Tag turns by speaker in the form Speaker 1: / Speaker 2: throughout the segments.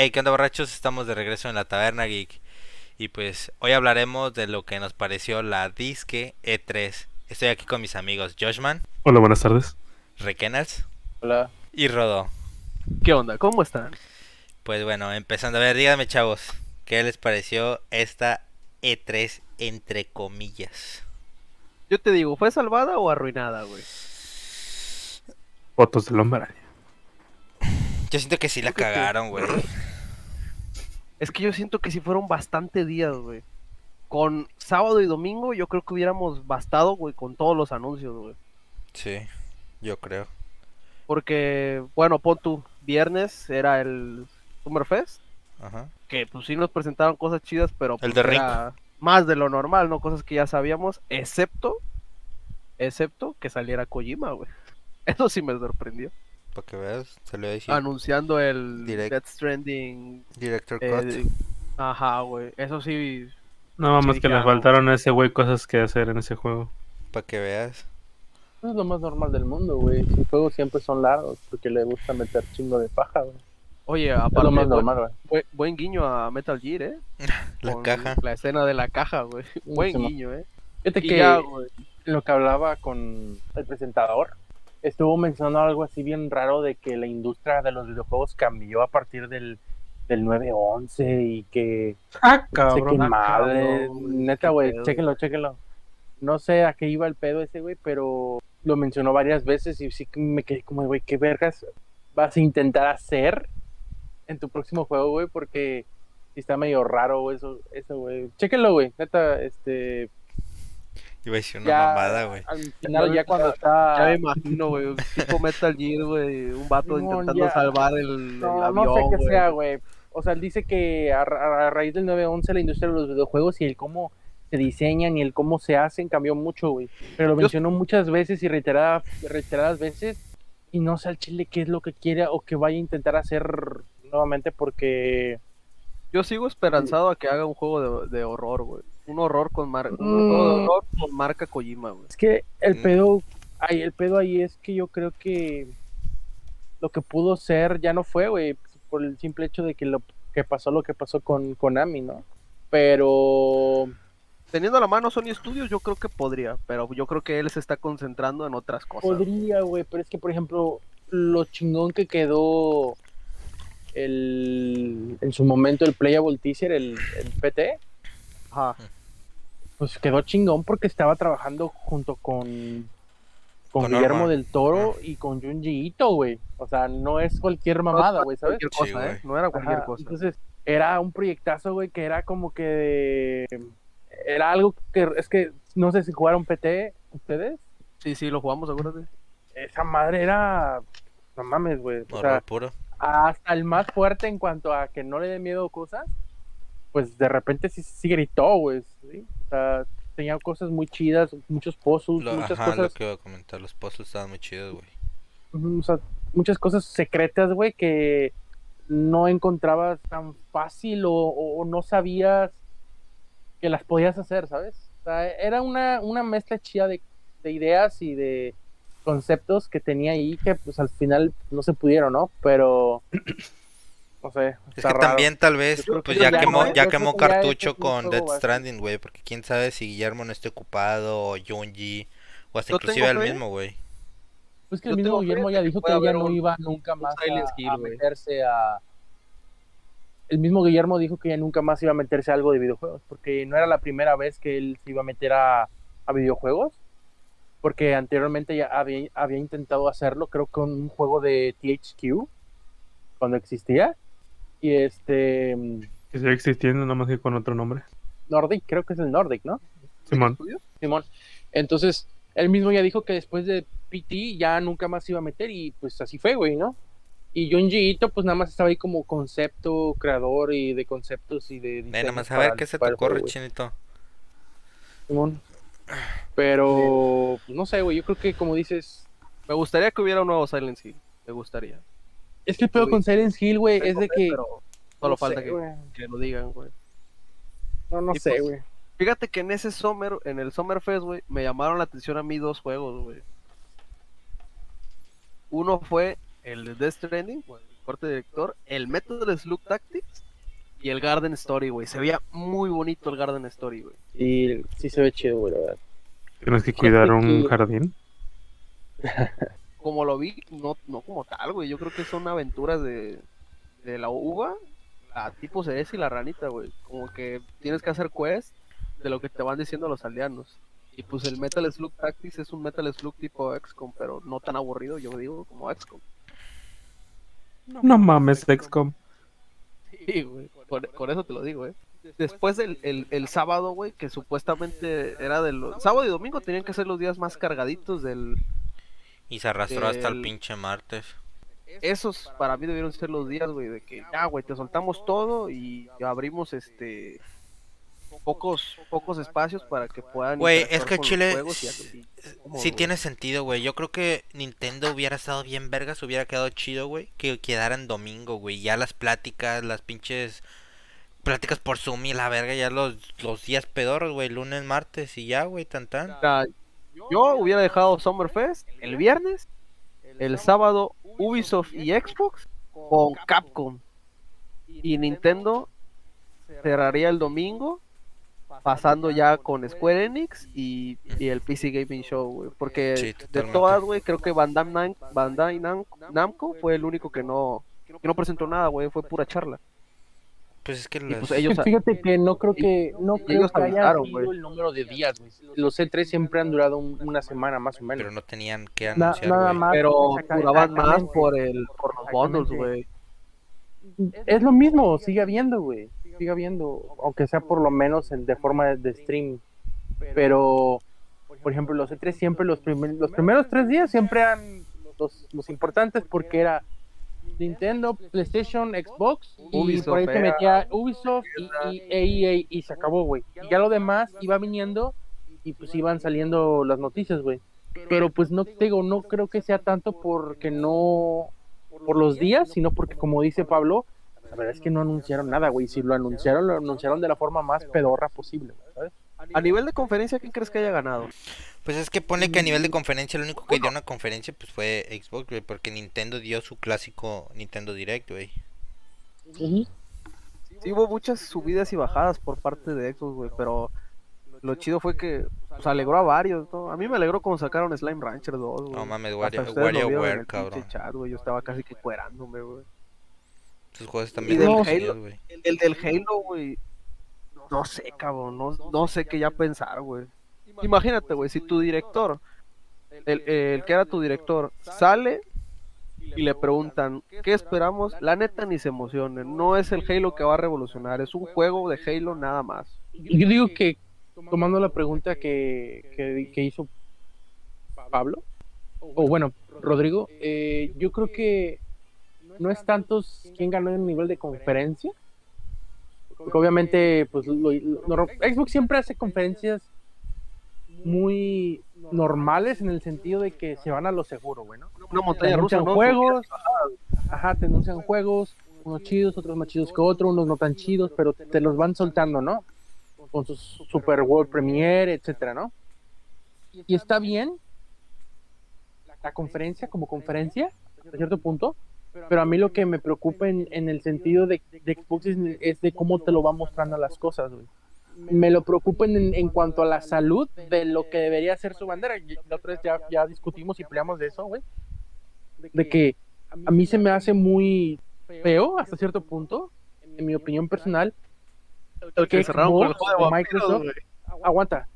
Speaker 1: Hey, ¿qué onda borrachos? Estamos de regreso en la Taberna Geek. Y pues hoy hablaremos de lo que nos pareció la Disque E3. Estoy aquí con mis amigos Joshman,
Speaker 2: Hola, buenas tardes.
Speaker 1: Rekenals
Speaker 3: Hola.
Speaker 1: y Rodo.
Speaker 3: ¿Qué onda? ¿Cómo están?
Speaker 1: Pues bueno, empezando a ver, díganme chavos, ¿qué les pareció esta E3 entre comillas?
Speaker 3: Yo te digo, ¿fue salvada o arruinada, güey?
Speaker 2: Fotos del hombre.
Speaker 1: Yo siento que sí la cagaron, güey.
Speaker 3: Es que yo siento que si fueron bastante días, güey. Con sábado y domingo yo creo que hubiéramos bastado, güey, con todos los anuncios, güey.
Speaker 1: Sí, yo creo.
Speaker 3: Porque, bueno, pon tú, viernes era el Summerfest,
Speaker 1: Ajá.
Speaker 3: que pues sí nos presentaron cosas chidas, pero
Speaker 1: El
Speaker 3: pues,
Speaker 1: de
Speaker 3: era más de lo normal, ¿no? Cosas que ya sabíamos, excepto, excepto que saliera Kojima, güey. Eso sí me sorprendió.
Speaker 1: Para que veas, salió ahí sí.
Speaker 3: Anunciando el
Speaker 1: Direct.
Speaker 3: Death Stranding
Speaker 1: Director
Speaker 3: Eh,
Speaker 1: Cut.
Speaker 3: Ajá, güey. Eso sí.
Speaker 2: No, más
Speaker 3: Sí,
Speaker 2: que le faltaron a ese güey cosas que hacer en ese juego.
Speaker 1: Para que veas.
Speaker 4: Es lo más normal del mundo, güey. Sus juegos siempre son largos porque le gusta meter chingo de paja, güey.
Speaker 3: Oye,
Speaker 4: Es lo
Speaker 3: aparte,
Speaker 4: más
Speaker 3: buen,
Speaker 4: normal, güey.
Speaker 3: buen- buen guiño a Metal Gear, ¿eh?
Speaker 1: La
Speaker 3: Con
Speaker 1: caja.
Speaker 3: La escena de la caja, güey. Buen guiño, ¿eh?
Speaker 4: Fíjate
Speaker 3: Y
Speaker 4: que
Speaker 3: ya, güey.
Speaker 4: lo que hablaba con el presentador, estuvo mencionando algo así bien raro de que la industria de los videojuegos cambió a partir del, del 9-11 y que
Speaker 2: Ah,
Speaker 3: cabrón, güey,
Speaker 4: Neta, güey, chéquenlo, chéquenlo. No sé a qué iba el pedo ese, güey, pero lo mencionó varias veces y sí que me quedé como, güey, ¿qué vergas vas a intentar hacer en tu próximo juego, güey? Porque está medio raro eso, eso, güey. Chéquenlo, güey, neta, este...
Speaker 1: Iba a decir una
Speaker 4: ya
Speaker 1: mamada, güey.
Speaker 4: Al final, ya cuando está...
Speaker 3: Ya me imagino, güey. un Tipo Metal Gear, güey. Un vato intentando
Speaker 4: ya.
Speaker 3: salvar el, el
Speaker 4: No,
Speaker 3: avión,
Speaker 4: no sé qué sea, güey. O sea, él dice que a, ra- a raíz del 9-11 la industria de los videojuegos y el cómo se diseñan y el cómo se hacen cambió mucho, güey. Pero lo
Speaker 3: Yo-
Speaker 4: mencionó muchas veces y reiteradas, reiteradas veces y no sé al chile qué es lo que quiere o que vaya a intentar hacer nuevamente porque...
Speaker 3: Yo sigo esperanzado a que haga un juego de, de horror, güey. Un horror con marca. Un
Speaker 4: Mm.
Speaker 3: horror con marca Kojima, güey.
Speaker 4: Es que el
Speaker 1: Mm.
Speaker 4: pedo, ay, el pedo ahí es que yo creo que lo que pudo ser ya no fue, güey, por el simple hecho de que lo que pasó lo que pasó con Konami, ¿no? Pero
Speaker 3: Teniendo a la mano Sony Studios, yo creo que podría. Pero yo creo que él se está concentrando en otras cosas.
Speaker 4: podría, güey, pero es que por ejemplo, lo chingón que quedó el en su momento el Playable Teaser, el, el PT,
Speaker 3: Ajá.
Speaker 4: Pues quedó chingón porque estaba trabajando junto con con,
Speaker 1: Con
Speaker 4: Guillermo
Speaker 1: Norma.
Speaker 4: del Toro y con Junji Ito, güey. O sea, no es cualquier mamada, güey, ¿sabes?
Speaker 3: Cualquier cosa. ¿eh? No era cualquier
Speaker 4: Ajá,
Speaker 3: cosa.
Speaker 4: Entonces, era un proyectazo, güey, que era como que. Era algo que. Es que no sé si jugaron PT ustedes.
Speaker 3: Sí, sí, lo jugamos, acuérdate.
Speaker 4: Esa madre era. No mames, güey. O sea,
Speaker 1: puro.
Speaker 4: hasta el más fuerte en cuanto a que no le dé miedo cosas. Pues de repente sí, sí gritó, güey. ¿sí? Sea, tenía cosas muy chidas, muchos puzzles,
Speaker 1: Lo,
Speaker 4: muchas
Speaker 1: ajá, lo
Speaker 4: cosas.
Speaker 1: que iba a comentar. Los puzzles estaban muy chidos, güey.
Speaker 4: O sea, muchas cosas secretas, güey, que no encontrabas tan fácil o no sabías que las podías hacer, ¿sabes? O sea, era una, una mezcla chida de, de ideas y de conceptos que tenía ahí que pues al final no se pudieron, ¿no? Pero no sé,
Speaker 1: Es que
Speaker 4: raro.
Speaker 1: también tal vez, pues ya quemó, ya quemó cartucho con
Speaker 4: bastante-
Speaker 1: Stranding, güey, porque quién sabe si Guillermo no esté ocupado, o Junji, o hasta inclusive el mismo, güey.
Speaker 4: Pues que el mismo Guillermo ya dijo que ya no
Speaker 3: un-
Speaker 4: iba nunca más a,
Speaker 3: Hill,
Speaker 4: a
Speaker 3: güey.
Speaker 4: meterse a... El mismo Guillermo dijo que ya nunca más iba a meterse a algo de videojuegos, porque no era la primera vez que él se iba a meter a, a videojuegos, porque anteriormente ya había, había intentado hacerlo, creo que con un juego de THQ, cuando existía, y este...
Speaker 2: Que sigue existiendo, nada más que con otro nombre.
Speaker 4: Nordic, creo que es el Nordic, ¿no?
Speaker 2: Simón.
Speaker 4: Simón. Entonces, él mismo ya dijo que después de PT ya nunca más se iba a meter y pues así fue, güey, ¿no? Y Junji Ito pues nada más estaba ahí como concepto, creador y de conceptos y de...
Speaker 1: Ven, nada más a ver qué se te
Speaker 4: el
Speaker 1: ocurre, chinito.
Speaker 4: Simón. Pero, pues no sé, güey, yo creo que como dices...
Speaker 3: Me gustaría que hubiera un nuevo Silent Hill. Me gustaría.
Speaker 4: Es que el con Silent Hill, güey, es de que...
Speaker 3: pero solo
Speaker 4: no
Speaker 3: falta
Speaker 4: sé,
Speaker 3: que, que lo digan, güey.
Speaker 4: No, no
Speaker 3: Y
Speaker 4: sé,
Speaker 3: pues,
Speaker 4: güey.
Speaker 3: Fíjate que en ese Summer, en el Summerfest, güey, me llamaron la atención a mí dos juegos, güey. Uno fue el de Death Stranding, güey, corte de director, el método Slug Tactics y el Garden Story, güey. Se veía muy bonito el Garden Story, güey.
Speaker 4: Y sí se ve chido, güey, la verdad.
Speaker 2: Tienes que cuidar un jardín.
Speaker 3: Como lo vi, no, no como tal, güey. Yo creo que son aventuras de, de la uva, la tipo Ceres y la ranita, güey. Como que tienes que hacer quest de lo que te van diciendo los aldeanos. Y pues el Metal Slug Tactics es un Metal Slug tipo XCOM, pero no tan aburrido, yo digo, como XCOM.
Speaker 2: No mames, XCOM.
Speaker 3: Sí, güey. Con, con eso te lo digo, eh. Después del el, el sábado, güey, que supuestamente era de los... Sábado y domingo tenían que ser los días más cargaditos del...
Speaker 1: Y se arrastró hasta el pinche martes.
Speaker 3: Esos para mí debieron ser los días, güey, de que ya, güey, te soltamos todo y abrimos este... Pocos, pocos espacios para que puedan...
Speaker 1: Güey, es que Chile
Speaker 3: juegos y
Speaker 1: s-
Speaker 3: así, cómodo,
Speaker 1: Sí tiene sentido, güey. Yo creo que Nintendo hubiera estado bien vergas, hubiera quedado chido, güey, que quedara en domingo, güey. Ya las pláticas, las pinches pláticas por Zoom y la verga, ya los, los días pedorros, güey, lunes, martes y ya, güey, tan tan.
Speaker 3: Yo hubiera dejado Summerfest el viernes, el sábado Ubisoft y Xbox con Capcom. Y Nintendo cerraría el domingo pasando ya con Square Enix y, y el PC Gaming Show, güey. Porque
Speaker 1: Sí,
Speaker 3: de todas, güey, creo que Bandai, Nam- Bandai Nam- Namco fue el único que no, que no presentó nada, güey. Fue pura charla.
Speaker 1: Pues es que
Speaker 3: Y
Speaker 1: las...
Speaker 3: pues ellos...
Speaker 4: Fíjate que no creo que no creo
Speaker 3: ellos
Speaker 4: que haya sido el número de días, güey. Los E3 siempre han durado un- una semana más o menos.
Speaker 1: Pero no tenían que
Speaker 4: Na-
Speaker 1: anunciar,
Speaker 4: nada más.
Speaker 3: Pero duraban más por, el, por los bundles, güey.
Speaker 4: Es lo mismo, sigue habiendo, güey. Sigue habiendo, aunque sea por lo menos en- de forma de, de stream. Pero, por ejemplo, los E3 siempre, los, primer- los primeros tres días siempre eran los, los importantes porque era Nintendo, PlayStation, Xbox y por ahí te
Speaker 3: era-
Speaker 4: metía Ubisoft y, y EA y se acabó, güey. Y ya lo demás iba viniendo y pues iban saliendo las noticias, güey. Pero pues no te digo, no creo que sea tanto porque no por los días, sino porque como dice Pablo, la verdad es que no anunciaron nada, güey. Si lo anunciaron, lo anunciaron de la forma más pedorra posible, güey.
Speaker 3: A nivel de conferencia, ¿quién crees que haya ganado?
Speaker 1: Pues es que pone que a nivel de conferencia, lo único que dio una conferencia pues fue Xbox, güey, porque Nintendo dio su clásico Nintendo Direct, güey.
Speaker 3: Sí, hubo muchas subidas y bajadas por parte de Xbox, güey, pero lo chido fue que pues, alegró a varios, ¿no? A mí me alegró cuando sacaron Slime Rancher 2, güey.
Speaker 1: No mames, WarioWare,
Speaker 3: el
Speaker 1: cabrón.
Speaker 3: pinche chat, güey, Yo estaba casi que cuerándome, güey.
Speaker 1: Sus juegos
Speaker 3: Y
Speaker 1: también
Speaker 3: del
Speaker 1: bien
Speaker 3: Halo-
Speaker 1: güey.
Speaker 3: El del Halo, güey. No sé, cabrón. No, no sé qué ya pensar, güey. Imagínate, güey, si tu director, el, el que era tu director, sale y le preguntan, ¿qué esperamos? La neta ni se emocionen. No es el Halo que va a revolucionar, es un juego de Halo nada más.
Speaker 4: Yo digo que, tomando la pregunta que, que, hizo Pablo, o bueno, Rodrigo, eh, yo creo que no es tanto quién ganó en nivel de conferencia, porque obviamente, pues lo- lo- Xbox siempre hace conferencias muy normales en el sentido de que se van a lo seguro, güey, ¿no?
Speaker 3: Una
Speaker 4: Te
Speaker 3: rusa,
Speaker 4: anuncian
Speaker 3: ¿no?
Speaker 4: juegos, ajá, te anuncian juegos, unos chidos, otros más chidos que otros, unos no tan chidos, pero te los van soltando, ¿no? Con sus Super World Premiere, etcétera, ¿no? Y está bien la conferencia como conferencia, a cierto punto, pero a mí lo que me preocupa en, en el sentido de, de Xbox es, es de cómo te lo va mostrando las cosas, güey. Me lo preocupa en, en cuanto a la salud de lo que debería ser su bandera. La otra vez ya, ya discutimos y peleamos de eso, güey. De que a mí se me hace muy feo hasta cierto punto, en mi opinión personal,
Speaker 3: El que
Speaker 4: Xbox o Microsoft aguanta.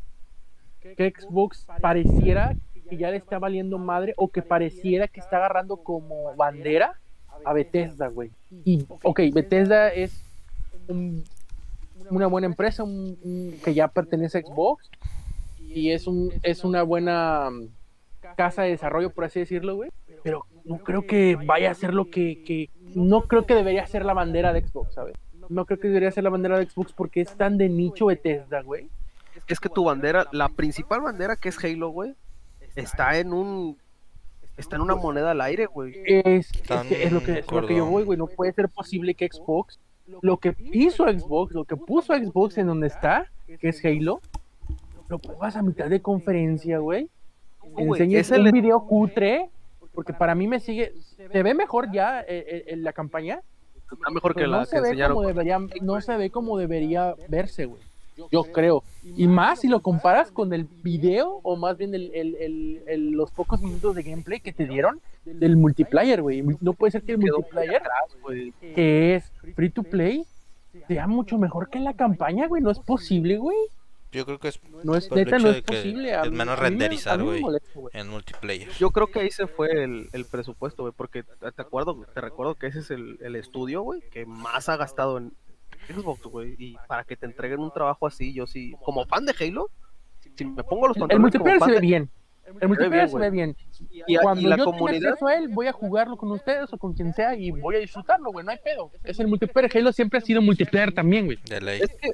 Speaker 4: Que Xbox pareciera que ya le está valiendo madre o que pareciera que está agarrando como bandera a Bethesda, güey. Y, ok, Bethesda es un- una buena empresa un- un- que ya pertenece a Xbox y es, un, es una buena mm, casa de desarrollo, por así decirlo, güey. Pero no creo que vaya a ser lo que, que... No creo que debería ser la bandera de Xbox, ¿sabes? No creo que debería ser la bandera de Xbox porque es tan de nicho Bethesda, güey.
Speaker 3: Es que tu bandera, la principal bandera que es Halo, güey, está en un. Está en una moneda al aire, güey.
Speaker 4: Es, es, que es lo que, es lo que yo voy, güey. No puede ser posible que Xbox, lo que hizo Xbox, lo que puso Xbox en donde está, que es Halo, lo pongas a mitad de conferencia, güey. Enseñes
Speaker 3: es el-
Speaker 4: un video cutre, porque para mí me sigue, se ve mejor ya eh, eh, en la campaña,
Speaker 3: Está mejor que la
Speaker 4: no
Speaker 3: que
Speaker 4: se ve
Speaker 3: enseñaron.
Speaker 4: como debería, no se ve como debería verse, güey. Yo creo. Y más si lo comparas con el video, o más bien el, el- el- el- los pocos minutos de gameplay que te dieron del multiplayer, güey. No puede ser que el multiplayer, que es free to play, sea mucho mejor que la campaña, güey. No es posible, güey.
Speaker 1: Yo creo que es
Speaker 4: No es
Speaker 1: Por el
Speaker 4: neta,
Speaker 1: hecho
Speaker 4: no
Speaker 1: de
Speaker 4: es
Speaker 1: que
Speaker 4: posible.
Speaker 1: Es menos renderizar, güey. en multiplayer.
Speaker 3: Yo creo que ahí se fue el, el presupuesto, güey, porque te acuerdo, te recuerdo que ese es el, el estudio, güey, que más ha gastado en Xbox, güey, y para que te entreguen un trabajo así, yo sí, como fan de Halo, si me pongo los
Speaker 4: El,
Speaker 3: controles
Speaker 4: multiplayer
Speaker 3: como
Speaker 4: se ve
Speaker 3: de-
Speaker 4: bien. El multiplayer se ve bien.
Speaker 3: y, a-
Speaker 4: Cuando
Speaker 3: y la
Speaker 4: yo
Speaker 3: comunidad,
Speaker 4: tenga acceso a él, voy a jugarlo con ustedes o con quien sea y voy a disfrutarlo, güey. No hay pedo. Es el multiplayer. Halo siempre ha sido multiplayer también, güey.
Speaker 1: De ley.
Speaker 3: es que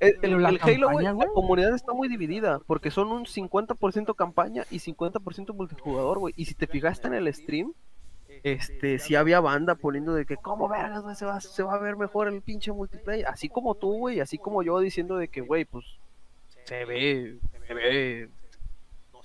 Speaker 3: el, el- el Halo, güey,
Speaker 4: campaña,
Speaker 3: la comunidad está muy dividida, porque son un 50% campaña y 50% multijugador, güey, y si te fijaste en el stream, este, sí había banda poniendo de que, ¿cómo vergas, güey? Se va, se va a ver mejor el pinche multiplayer. Así como tú, güey, así como yo diciendo de que, güey, pues, se ve, se ve,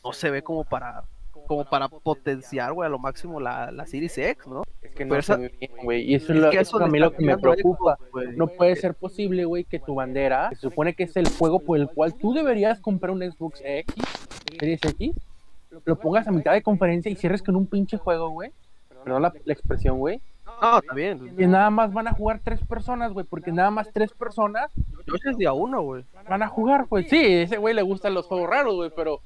Speaker 3: no se ve como para, como para potenciar, güey, a lo máximo la, la Series X, ¿no?
Speaker 4: Es que
Speaker 3: Pero esa-
Speaker 4: bien, güey. Y eso es, lo,
Speaker 3: que
Speaker 4: eso
Speaker 3: eso
Speaker 4: es a mí lo que me preocupa.
Speaker 3: Güey.
Speaker 4: No puede ser posible, güey, que tu bandera, que se supone que es el juego por el cual tú deberías comprar un Xbox X, Series X, lo pongas a mitad de conferencia y cierres con un pinche juego, güey. Perdón la, la expresión, güey.
Speaker 3: No, está bien.
Speaker 4: Que nada más van a jugar tres personas, güey, porque nada más tres personas
Speaker 3: Yo es día uno, güey.
Speaker 4: van a jugar, pues sí, ese güey le gustan los juegos raros, güey, pero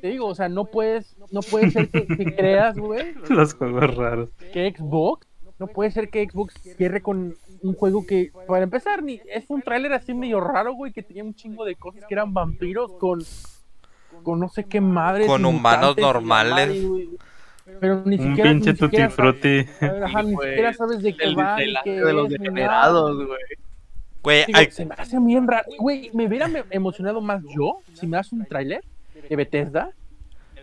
Speaker 4: te digo, o sea, no puedes, no puede ser que, que creas, güey,
Speaker 2: Los juegos raros.
Speaker 4: que Xbox, no puede ser que Xbox cierre con un juego que, para empezar, ni, es un tráiler así medio raro, güey, que tenía un chingo de cosas que eran vampiros con, con no sé qué madres.
Speaker 1: Con humanos normales.
Speaker 4: madre, güey. Pero ni
Speaker 2: Un
Speaker 4: siquiera,
Speaker 2: pinche
Speaker 4: ni
Speaker 2: tutti frutti.
Speaker 4: ajá, ni siquiera sabes de qué va,
Speaker 3: de los degenerados, güey.
Speaker 4: Se me hace bien raro. Güey, me hubiera emocionado más yo si me das un tráiler de Bethesda.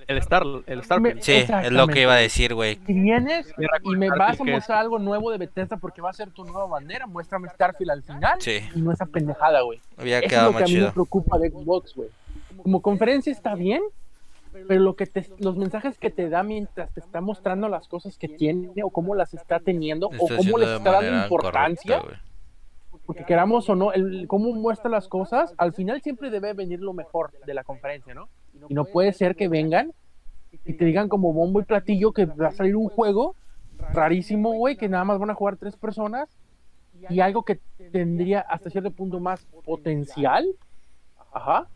Speaker 3: El Star, el Star.
Speaker 4: Me-
Speaker 1: sí, es lo que iba a decir, güey.
Speaker 4: Si vienes y me vas a mostrar algo nuevo de Bethesda porque va a ser tu nueva bandera, muéstrame Starfield al final
Speaker 1: Sí,
Speaker 4: y no esa pendejada, güey.
Speaker 1: hubiera
Speaker 4: Eso es
Speaker 1: quedado
Speaker 4: lo que a mí me preocupa de Xbox, güey. Como conferencia está bien, pero lo que te, los mensajes que te da mientras te está mostrando las cosas que tiene o cómo las está teniendo o cómo les está dando importancia.
Speaker 1: correcta,
Speaker 4: porque queramos o no, el cómo muestra las cosas, al final siempre debe venir lo mejor de la conferencia, ¿no? Y no puede ser que vengan y te digan como bombo y platillo que va a salir un juego rarísimo, güey, que nada más van a jugar tres personas y algo que tendría hasta cierto punto más potencial, ajá,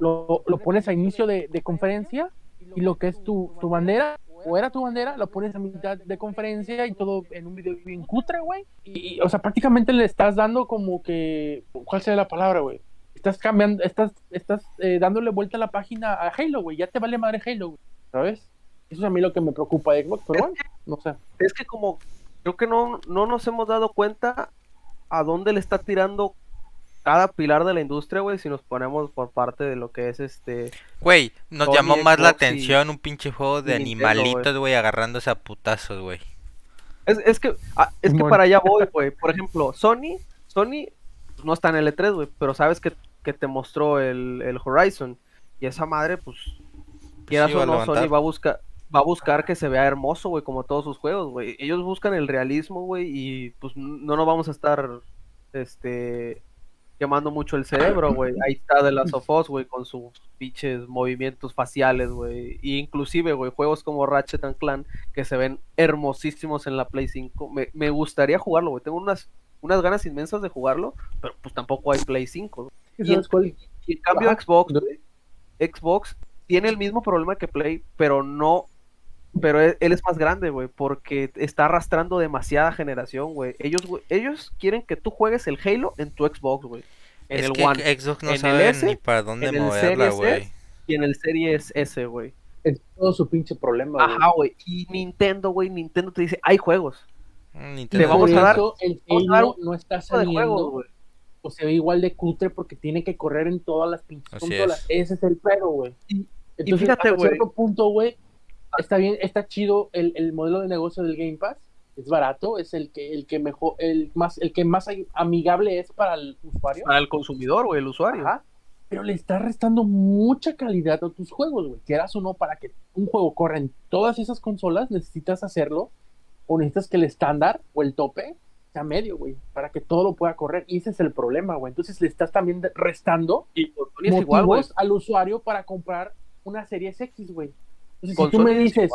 Speaker 4: lo, lo pones a inicio de, de conferencia y lo que es tu, tu bandera, o era tu bandera, lo pones a mitad de conferencia y todo en un video bien cutre, güey. Y, y, o sea, prácticamente le estás dando como que, ¿cuál sería la palabra, güey? Estás cambiando, estás, estás eh, dándole vuelta a la página a Halo, güey. Ya te vale madre Halo, güey. ¿Sabes? Eso es a mí lo que me preocupa de Xbox, pero bueno, no sé.
Speaker 3: Es que como creo que no, no nos hemos dado cuenta a dónde le está tirando cada pilar de la industria, güey, si nos ponemos por parte de lo que es este
Speaker 1: Güey, nos
Speaker 3: Sony,
Speaker 1: llamó más la
Speaker 3: y-
Speaker 1: atención un pinche juego de
Speaker 3: Nintendo,
Speaker 1: animalitos, güey, agarrándose a putazos, güey.
Speaker 3: Es, es que, ah, es que para allá voy, güey. Por ejemplo, Sony, Sony pues, no está en el E3, güey, pero sabes que, que te mostró el, el Horizon. Y esa madre, pues, quieras
Speaker 1: sí,
Speaker 3: o no. Sony va a buscar va a buscar que se vea hermoso, güey, como todos sus juegos, güey. Ellos buscan el realismo, güey, y pues no nos vamos a estar, este, quemando mucho el cerebro, güey. Ahí está Last of Us, güey, con sus pinches movimientos faciales, güey. Y inclusive, güey, juegos como Ratchet and Clank que se ven hermosísimos en la Play 5. Me, me gustaría jugarlo, güey. Tengo unas, unas ganas inmensas de jugarlo, pero pues tampoco hay Play 5. Y y en cambio
Speaker 4: Ajá.
Speaker 3: Xbox, güey, Xbox tiene el mismo problema que Play, pero no... Pero él, él es más grande, güey, porque está arrastrando demasiada generación, güey. Ellos, güey, ellos quieren que tú juegues el Halo en tu Xbox, güey. En
Speaker 1: Es
Speaker 3: el
Speaker 1: que
Speaker 3: One
Speaker 1: Xbox no
Speaker 3: en el
Speaker 1: sabe
Speaker 3: S,
Speaker 1: ni para dónde
Speaker 3: en
Speaker 1: moverla, güey.
Speaker 3: Y en el Series S, güey.
Speaker 4: Es todo su pinche problema, güey.
Speaker 3: Ajá, güey. Y Nintendo, güey, Nintendo te dice, hay juegos.
Speaker 1: Mm,
Speaker 3: Le
Speaker 1: Nintendo.
Speaker 3: vamos
Speaker 4: Por
Speaker 3: a dar-
Speaker 4: eso el
Speaker 3: a dar
Speaker 4: Halo no está saliendo
Speaker 3: güey.
Speaker 4: o se ve igual de cutre porque tiene que correr en todas las pinches consolas.
Speaker 1: es.
Speaker 4: Ese es el pedo, güey.
Speaker 3: Y-
Speaker 4: Entonces,
Speaker 3: fíjate, güey.
Speaker 4: cierto punto, güey, está bien, está chido el, el modelo de negocio del Game Pass. Es barato, es el que el que mejor, el más, el que más amigable es para el usuario.
Speaker 3: Para el consumidor, güey, el usuario.
Speaker 4: Ajá. pero le estás restando mucha calidad a tus juegos, güey. Quieras o no, para que un juego corra en todas esas consolas, necesitas hacerlo o necesitas que el estándar o el tope sea medio, güey, para que todo lo pueda correr. Y ese es el problema, güey. Entonces le estás también restando
Speaker 3: Y
Speaker 4: motivos
Speaker 3: igual,
Speaker 4: al usuario para comprar una serie X, güey. Entonces,
Speaker 3: Con
Speaker 4: si tú me dices,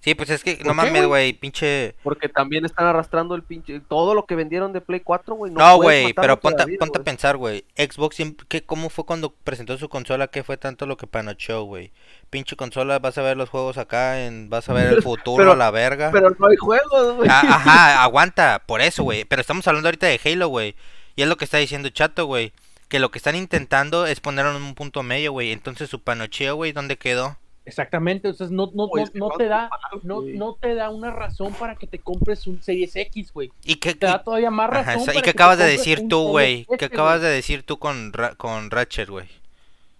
Speaker 1: Sí, pues es que
Speaker 4: ¿Por
Speaker 1: no mames,
Speaker 4: güey?
Speaker 1: pinche.
Speaker 3: Porque también están arrastrando el pinche. Todo lo que vendieron de Play 4, güey.
Speaker 1: No, güey,
Speaker 3: matarlo
Speaker 1: pero ponte, ponte a pensar, güey. Xbox, ¿qué, ¿cómo fue cuando presentó su consola? ¿Qué fue tanto lo que panocheó, güey? Pinche consola, vas a ver los juegos acá, en, vas a ver el futuro
Speaker 3: Pero-
Speaker 1: la verga.
Speaker 3: Pero no hay juegos, güey.
Speaker 1: Ah, ajá, aguanta, por eso, güey. Pero estamos hablando ahorita de Halo, güey. Y es lo que está diciendo Chato, güey. Que lo que están intentando es ponerlo en un punto medio, güey. Entonces su panocheo, güey, ¿dónde quedó?
Speaker 4: Exactamente, entonces no, no,
Speaker 3: Güey,
Speaker 4: no,
Speaker 3: es que
Speaker 4: te
Speaker 3: a
Speaker 4: da, no,
Speaker 3: güey.
Speaker 4: no te da una razón para que te compres un Series X, güey.
Speaker 1: ¿Y qué,
Speaker 4: Te da todavía más razón.
Speaker 1: ¿Y
Speaker 4: para que te
Speaker 1: acabas de decir tú, güey?
Speaker 4: S,
Speaker 1: ¿Qué acabas de decir tú con, Ra- con Ratchet, güey?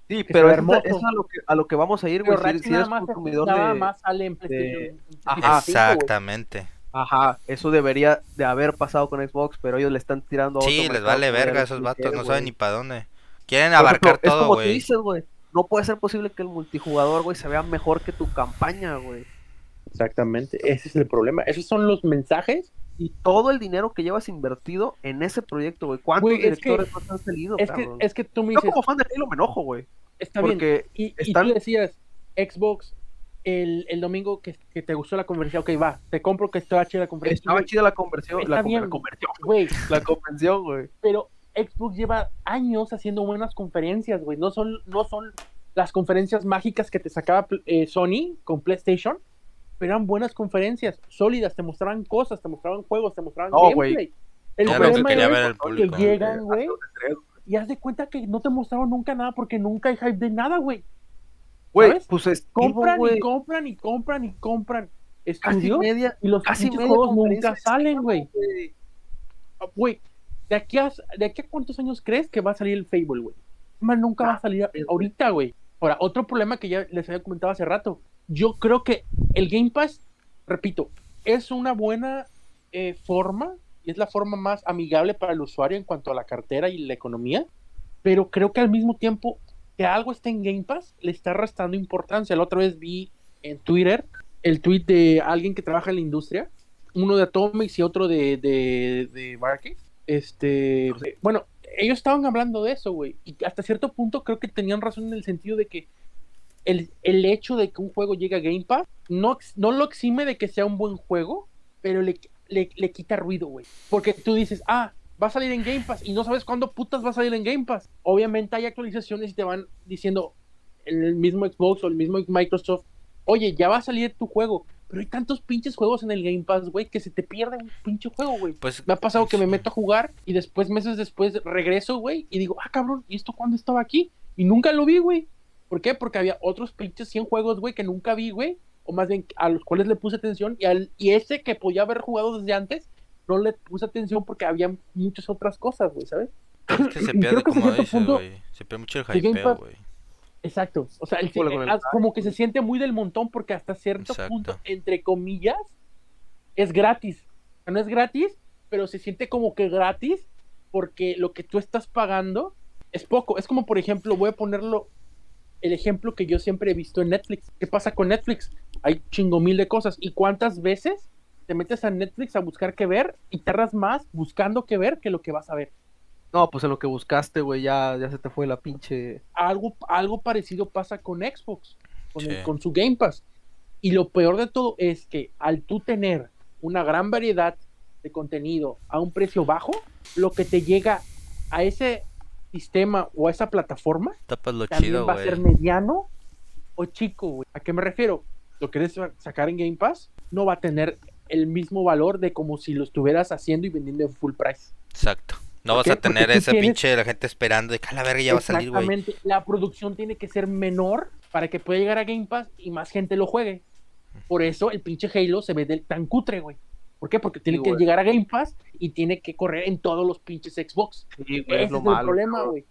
Speaker 3: Sí,
Speaker 4: que
Speaker 3: pero eso,
Speaker 4: hermoso.
Speaker 3: eso es a lo que, a lo que vamos a ir, güey. Si,
Speaker 4: Ratchet
Speaker 3: si
Speaker 4: nada más,
Speaker 3: consumidor
Speaker 4: nada
Speaker 3: de.
Speaker 4: más sale en PlayStation. en
Speaker 3: Ajá.
Speaker 4: PlayStation 5, güey.
Speaker 1: Exactamente.
Speaker 3: Ajá, eso debería de haber pasado con Xbox, pero ellos le están tirando a otro
Speaker 1: Sí, les vale
Speaker 3: que
Speaker 1: verga
Speaker 3: era
Speaker 1: esos vatos,
Speaker 3: que
Speaker 1: no saben
Speaker 3: güey.
Speaker 1: ni para dónde. Quieren abarcar
Speaker 3: es
Speaker 1: todo,
Speaker 3: como tú
Speaker 1: güey.
Speaker 3: dices, güey. No puede ser posible que el multijugador, güey, se vea mejor que tu campaña, güey.
Speaker 4: Exactamente, ese es el problema. Esos son los mensajes.
Speaker 3: Y todo el dinero que llevas invertido en ese proyecto, güey. ¿Cuántos
Speaker 4: Güey, es que-
Speaker 3: directores más han salido,
Speaker 4: Es que,
Speaker 3: cabrón?
Speaker 4: es que tú me
Speaker 3: Yo
Speaker 4: dices,
Speaker 3: como fan de Halo me enojo, güey.
Speaker 4: está bien.
Speaker 3: Porque
Speaker 4: Y, y
Speaker 3: están-
Speaker 4: tú decías, Xbox, el, el domingo que, que te gustó la conversación, ok, va, te compro que estaba chida la conversación.
Speaker 3: estaba chida la conversión.
Speaker 4: Está
Speaker 3: La,
Speaker 4: bien.
Speaker 3: la conversión.
Speaker 4: Güey,
Speaker 3: La convención, güey.
Speaker 4: pero Xbox lleva años haciendo buenas conferencias, güey. No son, no son las conferencias mágicas que te sacaba eh, Sony con PlayStation, pero eran buenas conferencias, sólidas, te mostraban cosas, te mostraban juegos, te mostraban gameplay. El
Speaker 1: que
Speaker 4: problema
Speaker 1: ver el
Speaker 4: que
Speaker 1: público.
Speaker 4: llegan, güey, y haz de cuenta que no te mostraron nunca nada porque nunca hay hype de nada, güey.
Speaker 3: Güey, pues es
Speaker 4: Compran y compran y compran y compran
Speaker 3: Casi
Speaker 4: estudios
Speaker 3: media.
Speaker 4: y los
Speaker 3: Casi media
Speaker 4: juegos nunca salen, güey. Güey, ¿de aquí, a, ¿de aquí a cuántos años crees que va a salir el Fable, güey? Más nunca va a salir ahorita, güey. Ahora, otro problema que ya les había comentado hace rato. Yo creo que el Game Pass, repito, es una buena eh, forma y es la forma más amigable para el usuario en cuanto a la cartera y la economía, pero creo que al mismo tiempo que algo esté en Game Pass le está restando importancia. La otra vez vi en Twitter el tweet de alguien que trabaja en la industria, uno de Atomics y otro de, de, de. Este, bueno, ellos estaban hablando de eso, güey, y hasta cierto punto creo que tenían razón en el sentido de que el, el hecho de que un juego llegue a Game Pass no, no lo exime de que sea un buen juego, pero le, le, le quita ruido, güey. Porque tú dices, ah, va a salir en Game Pass y no sabes cuándo putas va a salir en Game Pass. Obviamente hay actualizaciones y te van diciendo en el mismo Xbox o el mismo Microsoft, oye, ya va a salir tu juego. Pero hay tantos pinches juegos en el Game Pass, güey, que se te pierde un pinche juego, güey.
Speaker 1: Pues
Speaker 4: Me ha pasado que me
Speaker 1: sí.
Speaker 4: meto a jugar y después, meses después, regreso, güey, y digo, ah, cabrón, ¿y esto cuándo estaba aquí? Y nunca lo vi, güey. ¿Por qué? Porque había otros pinches 100 juegos, güey, que nunca vi, güey. O más bien a los cuales le puse atención. Y, al, y ese que podía haber jugado desde antes, no le puse atención porque había muchas otras cosas, güey, ¿sabes?
Speaker 1: Es que se pierde, como
Speaker 4: punto-
Speaker 1: güey. Se pierde mucho el hypeo, güey.
Speaker 4: Exacto. O sea, el, ah, como que se siente muy del montón porque hasta cierto
Speaker 1: Exacto.
Speaker 4: punto, entre comillas, es gratis. O sea, no es gratis, pero se siente como que gratis porque lo que tú estás pagando es poco. Es como, por ejemplo, voy a ponerlo el ejemplo que yo siempre he visto en Netflix. ¿Qué pasa con Netflix? Hay chingo mil de cosas. ¿Y cuántas veces te metes a Netflix a buscar qué ver y tardas más buscando qué ver que lo que vas a ver?
Speaker 3: No, pues en lo que buscaste, güey, ya, ya se te fue la pinche.
Speaker 4: algo, algo parecido pasa con Xbox, con, el-
Speaker 1: Sí.
Speaker 4: con su Game Pass. Y lo peor de todo es que al tú tener una gran variedad de contenido a un precio bajo, lo que te llega a ese sistema o a esa plataforma
Speaker 1: Tapas lo
Speaker 4: también
Speaker 1: chido,
Speaker 4: va a ser mediano o chico, güey. ¿A qué me refiero? Lo que quieres sacar en Game Pass no va a tener el mismo valor de como si lo estuvieras haciendo y vendiendo en full price.
Speaker 1: Exacto. No
Speaker 4: ¿Por
Speaker 1: vas
Speaker 4: qué?
Speaker 1: a tener ese
Speaker 4: tienes-
Speaker 1: pinche de la gente esperando de que la verga ya va a salir, güey.
Speaker 4: Exactamente. La producción tiene que ser menor para que pueda llegar a Game Pass y más gente lo juegue. Por eso el pinche Halo se ve del tan cutre, güey. ¿Por qué? Porque tiene
Speaker 3: Sí,
Speaker 4: que
Speaker 3: güey.
Speaker 4: llegar a Game Pass y tiene que correr en todos los pinches Xbox.
Speaker 3: Sí, güey,
Speaker 4: Ese
Speaker 3: es lo
Speaker 4: es el
Speaker 3: malo.
Speaker 4: problema,
Speaker 3: cabrón.
Speaker 4: güey.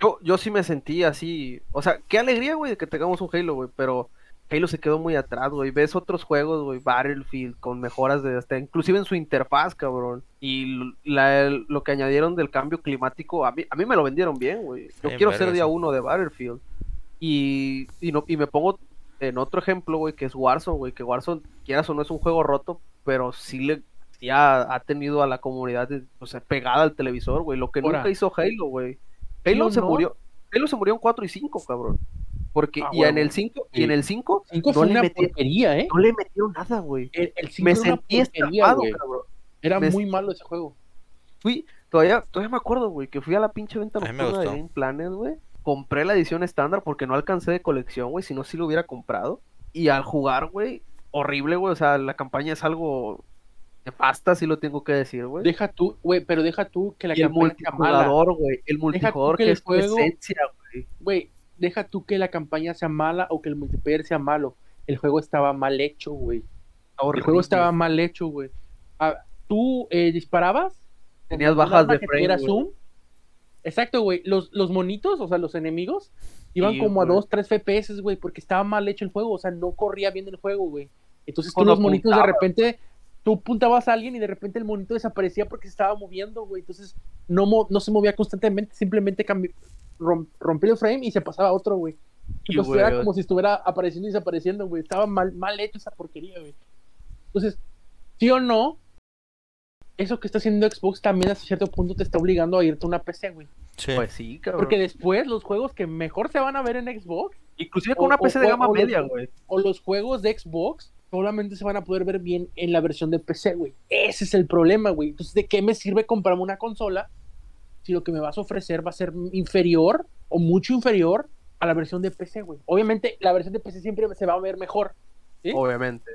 Speaker 3: Yo, yo sí me sentí así. O sea, qué alegría, güey, de que tengamos un Halo, güey. Pero Halo se quedó muy atrás, güey. Ves otros juegos, güey, Battlefield, con mejoras de hasta, inclusive en su interfaz, cabrón. Y la- lo que añadieron del cambio climático, a mí, a mí me lo vendieron bien, güey. Yo quiero ser día uno de Battlefield. Y, y, no, y me pongo en otro ejemplo, güey, que es Warzone, güey. Que Warzone, quieras o no, es un juego roto, pero sí le sí ha, ha tenido a la comunidad de- o sea, pegada al televisor, güey. Lo que
Speaker 4: Ahora.
Speaker 3: nunca hizo Halo, güey.
Speaker 4: ¿Sí
Speaker 3: Halo se
Speaker 4: no?
Speaker 3: murió. Halo se murió en 4 y 5, cabrón. Porque,
Speaker 4: Ah,
Speaker 3: y en el 5, y en el 5,
Speaker 4: Cinco
Speaker 3: no le metí-
Speaker 4: porquería, ¿eh?
Speaker 3: no le metieron nada, güey.
Speaker 4: El, el cinco
Speaker 3: Me sentí estafado, cabrón.
Speaker 4: Era
Speaker 3: Me-
Speaker 4: muy malo ese juego.
Speaker 3: Fui, todavía, todavía me acuerdo, güey, que fui a la pinche venta nocturna de
Speaker 1: gustó.
Speaker 3: Game Planet, güey. Compré la edición estándar porque no alcancé de colección, güey, si no, sí lo hubiera comprado. Y al jugar, güey, horrible, güey, o sea, la campaña es algo nefasta, sí lo tengo que decir, güey.
Speaker 4: Deja tú, güey, pero deja tú que la
Speaker 3: Y el multijugador, güey, el multijugador
Speaker 4: que
Speaker 3: que,
Speaker 4: el
Speaker 3: es tu
Speaker 4: juego-
Speaker 3: esencia, güey.
Speaker 4: Güey, deja tú que la campaña sea mala o que el multiplayer sea malo. El juego estaba mal hecho, güey. El juego estaba mal hecho, güey. Ah, ¿Tú eh, disparabas?
Speaker 3: Tenías bajas de frame, güey.
Speaker 4: zoom? Exacto, güey. Los, los monitos, o sea, los enemigos, iban
Speaker 3: Sí,
Speaker 4: como a
Speaker 3: güey.
Speaker 4: 2, 3 FPS, güey, porque estaba mal hecho el juego. O sea, no corría bien el juego, güey. Entonces tú
Speaker 3: Cuando
Speaker 4: los monitos de repente, tú apuntabas a alguien y de repente el monito desaparecía porque se estaba moviendo, güey. Entonces no, mo- no se movía constantemente, simplemente cambi- rom- rompía el frame y se pasaba a otro, güey. Entonces era como si estuviera apareciendo y desapareciendo, güey. Estaba mal, mal hecho esa porquería, güey. Entonces, sí o no, eso que está haciendo Xbox también hasta cierto punto te está obligando a irte a una PC, güey.
Speaker 1: Sí.
Speaker 3: Pues sí, cabrón.
Speaker 4: Porque después los juegos que mejor se van a ver en Xbox
Speaker 3: Inclusive con
Speaker 4: o-
Speaker 3: una
Speaker 4: o-
Speaker 3: PC de
Speaker 4: o-
Speaker 3: gama
Speaker 4: o los-
Speaker 3: media, güey.
Speaker 4: o los juegos de Xbox solamente se van a poder ver bien en la versión de PC, güey. Ese es el problema, güey. Entonces, ¿de qué me sirve comprarme una consola si lo que me vas a ofrecer va a ser inferior o mucho inferior a la versión de PC, güey? Obviamente, la versión de PC siempre se va a ver mejor, ¿sí?
Speaker 3: Obviamente.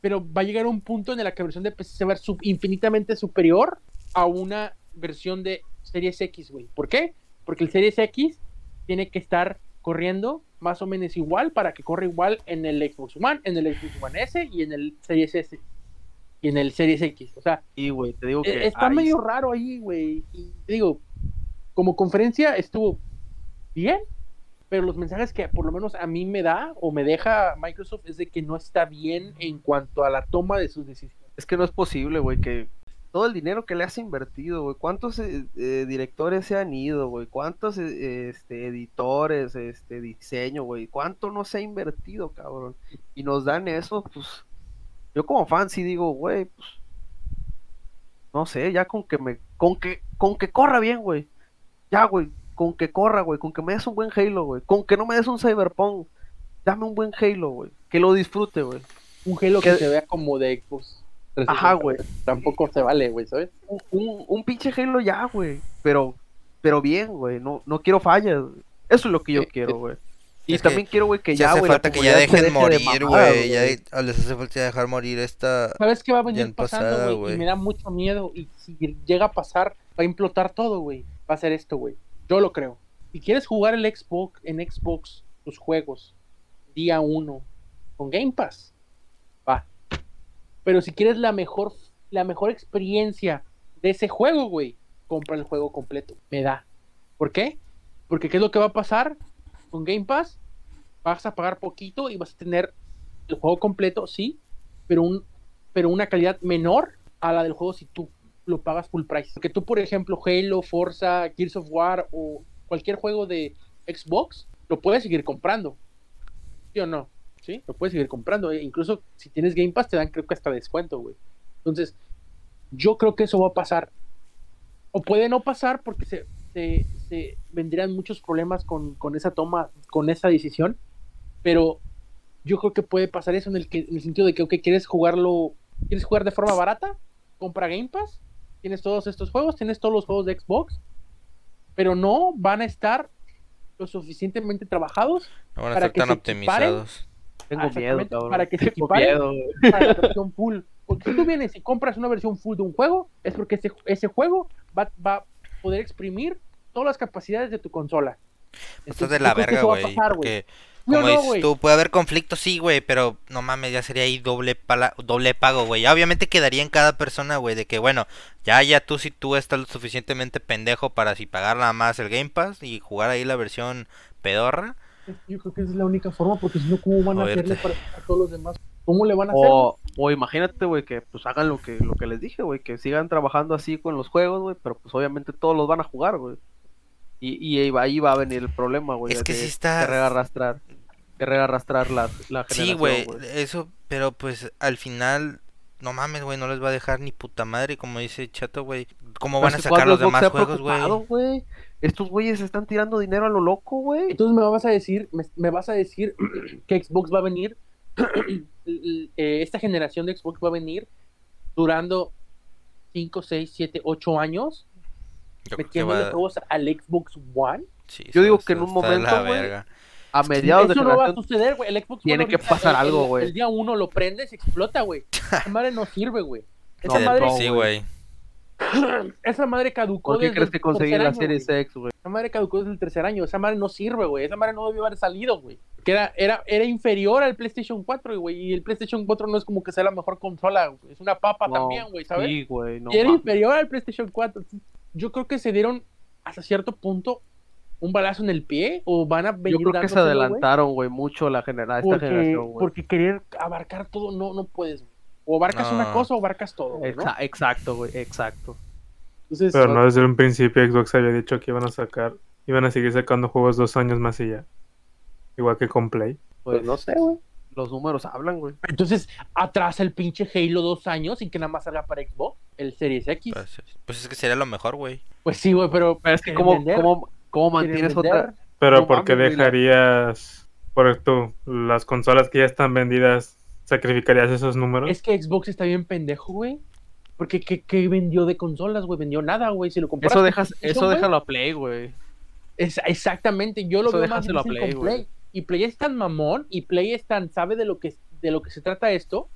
Speaker 4: pero va a llegar un punto en el que la versión de PC se va a ver infinitamente superior a una versión de Series X, güey. ¿Por qué? Porque el Series X tiene que estar corriendo más o menos igual para que corra igual en el Xbox One, en el Xbox One S y en el Series S y en el Series X. O sea,
Speaker 3: Y, güey, te digo
Speaker 4: eh,
Speaker 3: que.
Speaker 4: está
Speaker 3: ahí
Speaker 4: medio raro ahí, güey. Y te digo, como conferencia estuvo bien, pero los mensajes que por lo menos a mí me da o me deja Microsoft es de que no está bien en cuanto a la toma de sus decisiones.
Speaker 3: Es que no es posible, güey, que todo el dinero que le has invertido, güey, cuántos eh, eh, directores se han ido, güey, cuántos eh, este, editores, este, diseño, güey, cuánto no se ha invertido, cabrón. Y nos dan eso, pues, yo como fan sí digo, güey, pues, no sé, ya con que me, con que, con que corra bien, güey, ya, güey, con que corra, güey, con que me des un buen Halo, güey, con que no me des un Cyberpunk, dame un buen Halo, güey, que lo disfrute, güey.
Speaker 4: Un Halo que
Speaker 3: Que-
Speaker 4: se vea como de Xbox. 360,
Speaker 3: Ajá, güey.
Speaker 4: Tampoco se vale, güey, ¿sabes?
Speaker 3: un, un, un pinche Halo ya, güey. Pero, pero bien, güey. No, no quiero fallas. Eso es lo que yo
Speaker 4: Sí,
Speaker 3: quiero,
Speaker 4: sí.
Speaker 3: güey. Y
Speaker 1: Es que
Speaker 3: también quiero, güey, que
Speaker 1: Ya hace
Speaker 3: güey. la
Speaker 1: falta que ya dejen
Speaker 3: deje de
Speaker 1: morir, güey. Ya les hace falta dejar morir esta.
Speaker 4: ¿Sabes qué va a venir
Speaker 1: Bien
Speaker 4: pasando, güey. Y me da mucho miedo. Y si llega a pasar, va a implotar todo, güey. Va a ser esto, güey. Yo lo creo. Si quieres jugar el Xbox en Xbox, tus juegos, día uno, con Game Pass, va. Pero si quieres la mejor, la mejor experiencia de ese juego, güey, compra el juego completo. Me da. ¿Por qué? Porque ¿qué es lo que va a pasar con Game Pass? Vas a pagar poquito y vas a tener el juego completo, sí, pero un pero una calidad menor a la del juego si tú lo pagas full price. Porque tú, por ejemplo, Halo, Forza, Gears of War o cualquier juego de Xbox, lo puedes seguir comprando. ¿Sí o no? Sí, lo puedes seguir comprando. E incluso si tienes Game Pass te dan creo que hasta descuento, güey. Entonces, yo creo que eso va a pasar. O puede no pasar porque se, se, se vendrían muchos problemas con, con esa toma, con esa decisión. Pero yo creo que puede pasar eso en el, que, en el sentido de que, ok, quieres jugarlo, quieres jugar de forma barata, compra Game Pass, tienes todos estos juegos, tienes todos los juegos de Xbox, pero no van a estar lo suficientemente trabajados
Speaker 1: No van a
Speaker 4: para
Speaker 1: estar
Speaker 4: que
Speaker 1: tan
Speaker 4: se
Speaker 1: optimizados.
Speaker 3: Tengo
Speaker 4: Ah,
Speaker 3: miedo, cabrón.
Speaker 4: para que se
Speaker 3: Tengo
Speaker 4: equiparen.
Speaker 3: miedo, güey.
Speaker 4: para la versión full. Porque si tú vienes y compras una versión full de un juego, es porque ese, ese juego va, va a poder exprimir todas las capacidades de tu consola.
Speaker 1: Esto es de la verga, güey.
Speaker 4: pasar,
Speaker 1: Porque,
Speaker 4: ¿Sí o
Speaker 1: como
Speaker 4: no,
Speaker 1: dices
Speaker 4: güey?
Speaker 1: tú, puede haber conflictos, sí, güey. Pero no mames, ya sería ahí doble, pala- doble pago, güey. Ya Obviamente quedaría en cada persona, güey. De que, bueno, ya, ya tú, si tú estás lo suficientemente pendejo para si pagar nada más el Game Pass y jugar ahí la versión pedorra.
Speaker 4: Yo creo que esa es la única forma, porque si no, ¿cómo van a
Speaker 1: Oírte.
Speaker 4: hacerle para a todos los demás? ¿Cómo le van a hacer?
Speaker 3: O, imagínate, güey, que pues hagan lo que, lo que les dije, güey, que sigan trabajando así con los juegos, güey, pero pues obviamente todos los van a jugar, güey. Y, y ahí, va, ahí va a venir el problema, güey.
Speaker 1: Es que
Speaker 3: de
Speaker 1: sí está-
Speaker 3: Querer arrastrar, querer arrastrar la, la
Speaker 1: Sí,
Speaker 3: generación,
Speaker 1: güey, eso, pero pues al final, no mames, güey, no les va a dejar ni puta madre, como dice Chato, güey. ¿Cómo van a
Speaker 3: si
Speaker 1: sacar los demás juegos, güey?
Speaker 3: güey? Estos güeyes están tirando dinero a lo loco, güey.
Speaker 4: Entonces me vas a decir, me, me vas a decir que Xbox va a venir, esta generación de Xbox va a venir durando 5, 6, 7, 8 años,
Speaker 1: Yo creo que
Speaker 4: metiéndole
Speaker 1: va,
Speaker 4: juegos al Xbox One.
Speaker 1: sí,
Speaker 3: Yo digo que en un momento, güey. A mediados de
Speaker 4: Eso no va a suceder, güey. El Xbox
Speaker 3: Tiene
Speaker 4: One
Speaker 3: que pasar
Speaker 4: el-
Speaker 3: algo,
Speaker 4: el-
Speaker 3: güey.
Speaker 4: El día uno lo prendes y explota, güey. Esa madre no sirve, güey. Esa, madre,
Speaker 3: no,
Speaker 1: sí,
Speaker 3: güey.
Speaker 4: esa madre caducó
Speaker 3: ¿Por qué
Speaker 4: desde
Speaker 3: crees que conseguí la
Speaker 4: año, güey. Esa madre caducó desde el tercer año. Esa madre no sirve, güey. Esa madre no debió haber salido, güey. Que era, era, era inferior al PlayStation 4, güey. Y el PlayStation 4 no es como que sea la mejor consola, güey. Es una papa
Speaker 3: No,
Speaker 4: también, güey, ¿sabes?
Speaker 3: Sí, güey, no
Speaker 4: y era
Speaker 3: mames.
Speaker 4: inferior al PlayStation 4. Yo creo que se dieron hasta cierto punto un balazo en el pie o van a venir
Speaker 3: Yo creo que se adelantaron, güey, mucho la genera esta
Speaker 4: porque,
Speaker 3: generación, güey.
Speaker 4: porque querer abarcar todo no, no puedes. güey. O abarcas una cosa o abarcas todo, güey, ¿no?
Speaker 3: Exa- Exacto, güey, exacto.
Speaker 4: Entonces,
Speaker 2: Pero no desde un principio Xbox había dicho que iban a sacar, iban a seguir sacando juegos dos años más y ya. Igual que con Play.
Speaker 3: Pues
Speaker 4: no sé, güey.
Speaker 3: los números hablan, güey.
Speaker 4: Entonces, atrasa el pinche Halo dos años y que nada más salga para Xbox, el Series X.
Speaker 1: Pues, pues es que sería lo mejor, güey.
Speaker 4: Pues sí, güey, pero.
Speaker 3: Pero es que cómo, cómo, cómo mantienes otra...
Speaker 2: Pero
Speaker 3: No
Speaker 2: ¿por qué
Speaker 3: mames, güey, la-
Speaker 2: dejarías, por tú, las consolas que ya están vendidas, sacrificarías esos números?
Speaker 4: Es que Xbox está bien pendejo, güey. Porque ¿qué, qué vendió de consolas, güey? Vendió nada, güey. Si lo compras.
Speaker 3: Eso dejas, eso déjalo a Play, güey.
Speaker 4: es- exactamente, yo lo
Speaker 3: Eso
Speaker 4: veo más
Speaker 3: déjaselo a
Speaker 4: difícil
Speaker 3: Play,
Speaker 4: con. Play. Y Play es tan mamón y Play es tan sabe de lo que de lo que se trata esto.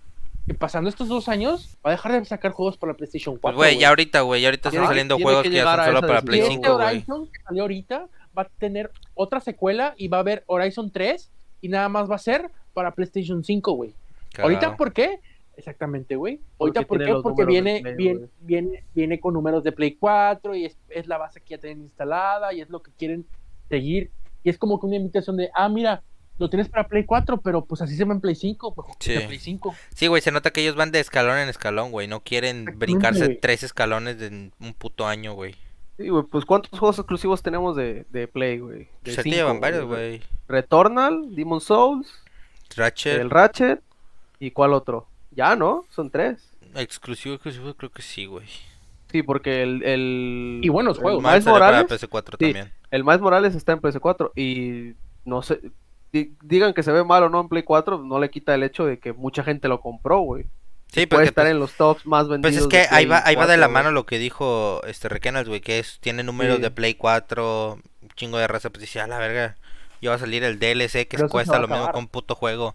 Speaker 4: Que pasando estos dos años va a dejar de sacar juegos para la PlayStation 4.
Speaker 1: Pues, güey, ya ahorita, güey, ya ahorita están saliendo juegos
Speaker 3: que
Speaker 1: que ya son solo para Play
Speaker 3: decisión,
Speaker 4: este
Speaker 1: 5, güey.
Speaker 4: Horizon que salió ahorita va a tener otra secuela y va a haber Horizon 3 y nada más va a ser para PlayStation 5, güey. Ahorita. ¿por qué? Exactamente, güey. Ahorita,
Speaker 3: Porque
Speaker 4: ¿por qué? Porque viene,
Speaker 3: Play,
Speaker 4: viene, viene, viene con números de Play 4 y es, es la base que ya tienen instalada y es lo que quieren seguir. Y es como que una invitación de, ah, mira, lo tienes para Play 4, pero pues así se va en Play 5, mejor que
Speaker 1: Sí.
Speaker 4: Play 5.
Speaker 1: Sí, güey, se nota que ellos van de escalón en escalón, güey. No quieren brincarse tres escalones en un puto año, güey.
Speaker 3: Sí, güey, pues ¿cuántos juegos exclusivos tenemos de, de Play, güey? De
Speaker 1: Pues llevan varios, güey.
Speaker 3: Returnal, Demon Souls,
Speaker 1: Ratchet,
Speaker 3: el Ratchet, ¿y cuál otro? Ya, ¿no? Son tres.
Speaker 1: exclusivo, exclusivo, creo que sí, güey.
Speaker 3: Sí, porque el... el
Speaker 4: Y buenos
Speaker 3: el
Speaker 4: juegos.
Speaker 1: Miles
Speaker 3: Miles
Speaker 1: salió para
Speaker 3: Morales,
Speaker 1: PS4
Speaker 3: Sí.
Speaker 1: también.
Speaker 3: el Miles Morales está en PS4 y no sé... di- Digan que se ve mal o no en Play 4, no le quita el hecho de que mucha gente lo compró, güey.
Speaker 1: Sí,
Speaker 3: Puede
Speaker 1: porque
Speaker 3: estar
Speaker 1: pues,
Speaker 3: en los tops más vendidos.
Speaker 1: pues es
Speaker 3: de
Speaker 1: que ahí va, ahí va de la
Speaker 3: 4,
Speaker 1: mano lo que dijo este Requenals, güey, que es, tiene números
Speaker 3: Sí.
Speaker 1: de Play 4, un chingo de raza, pues dice, a la verga, ya va a salir el DLC que cuesta lo mismo que un puto juego.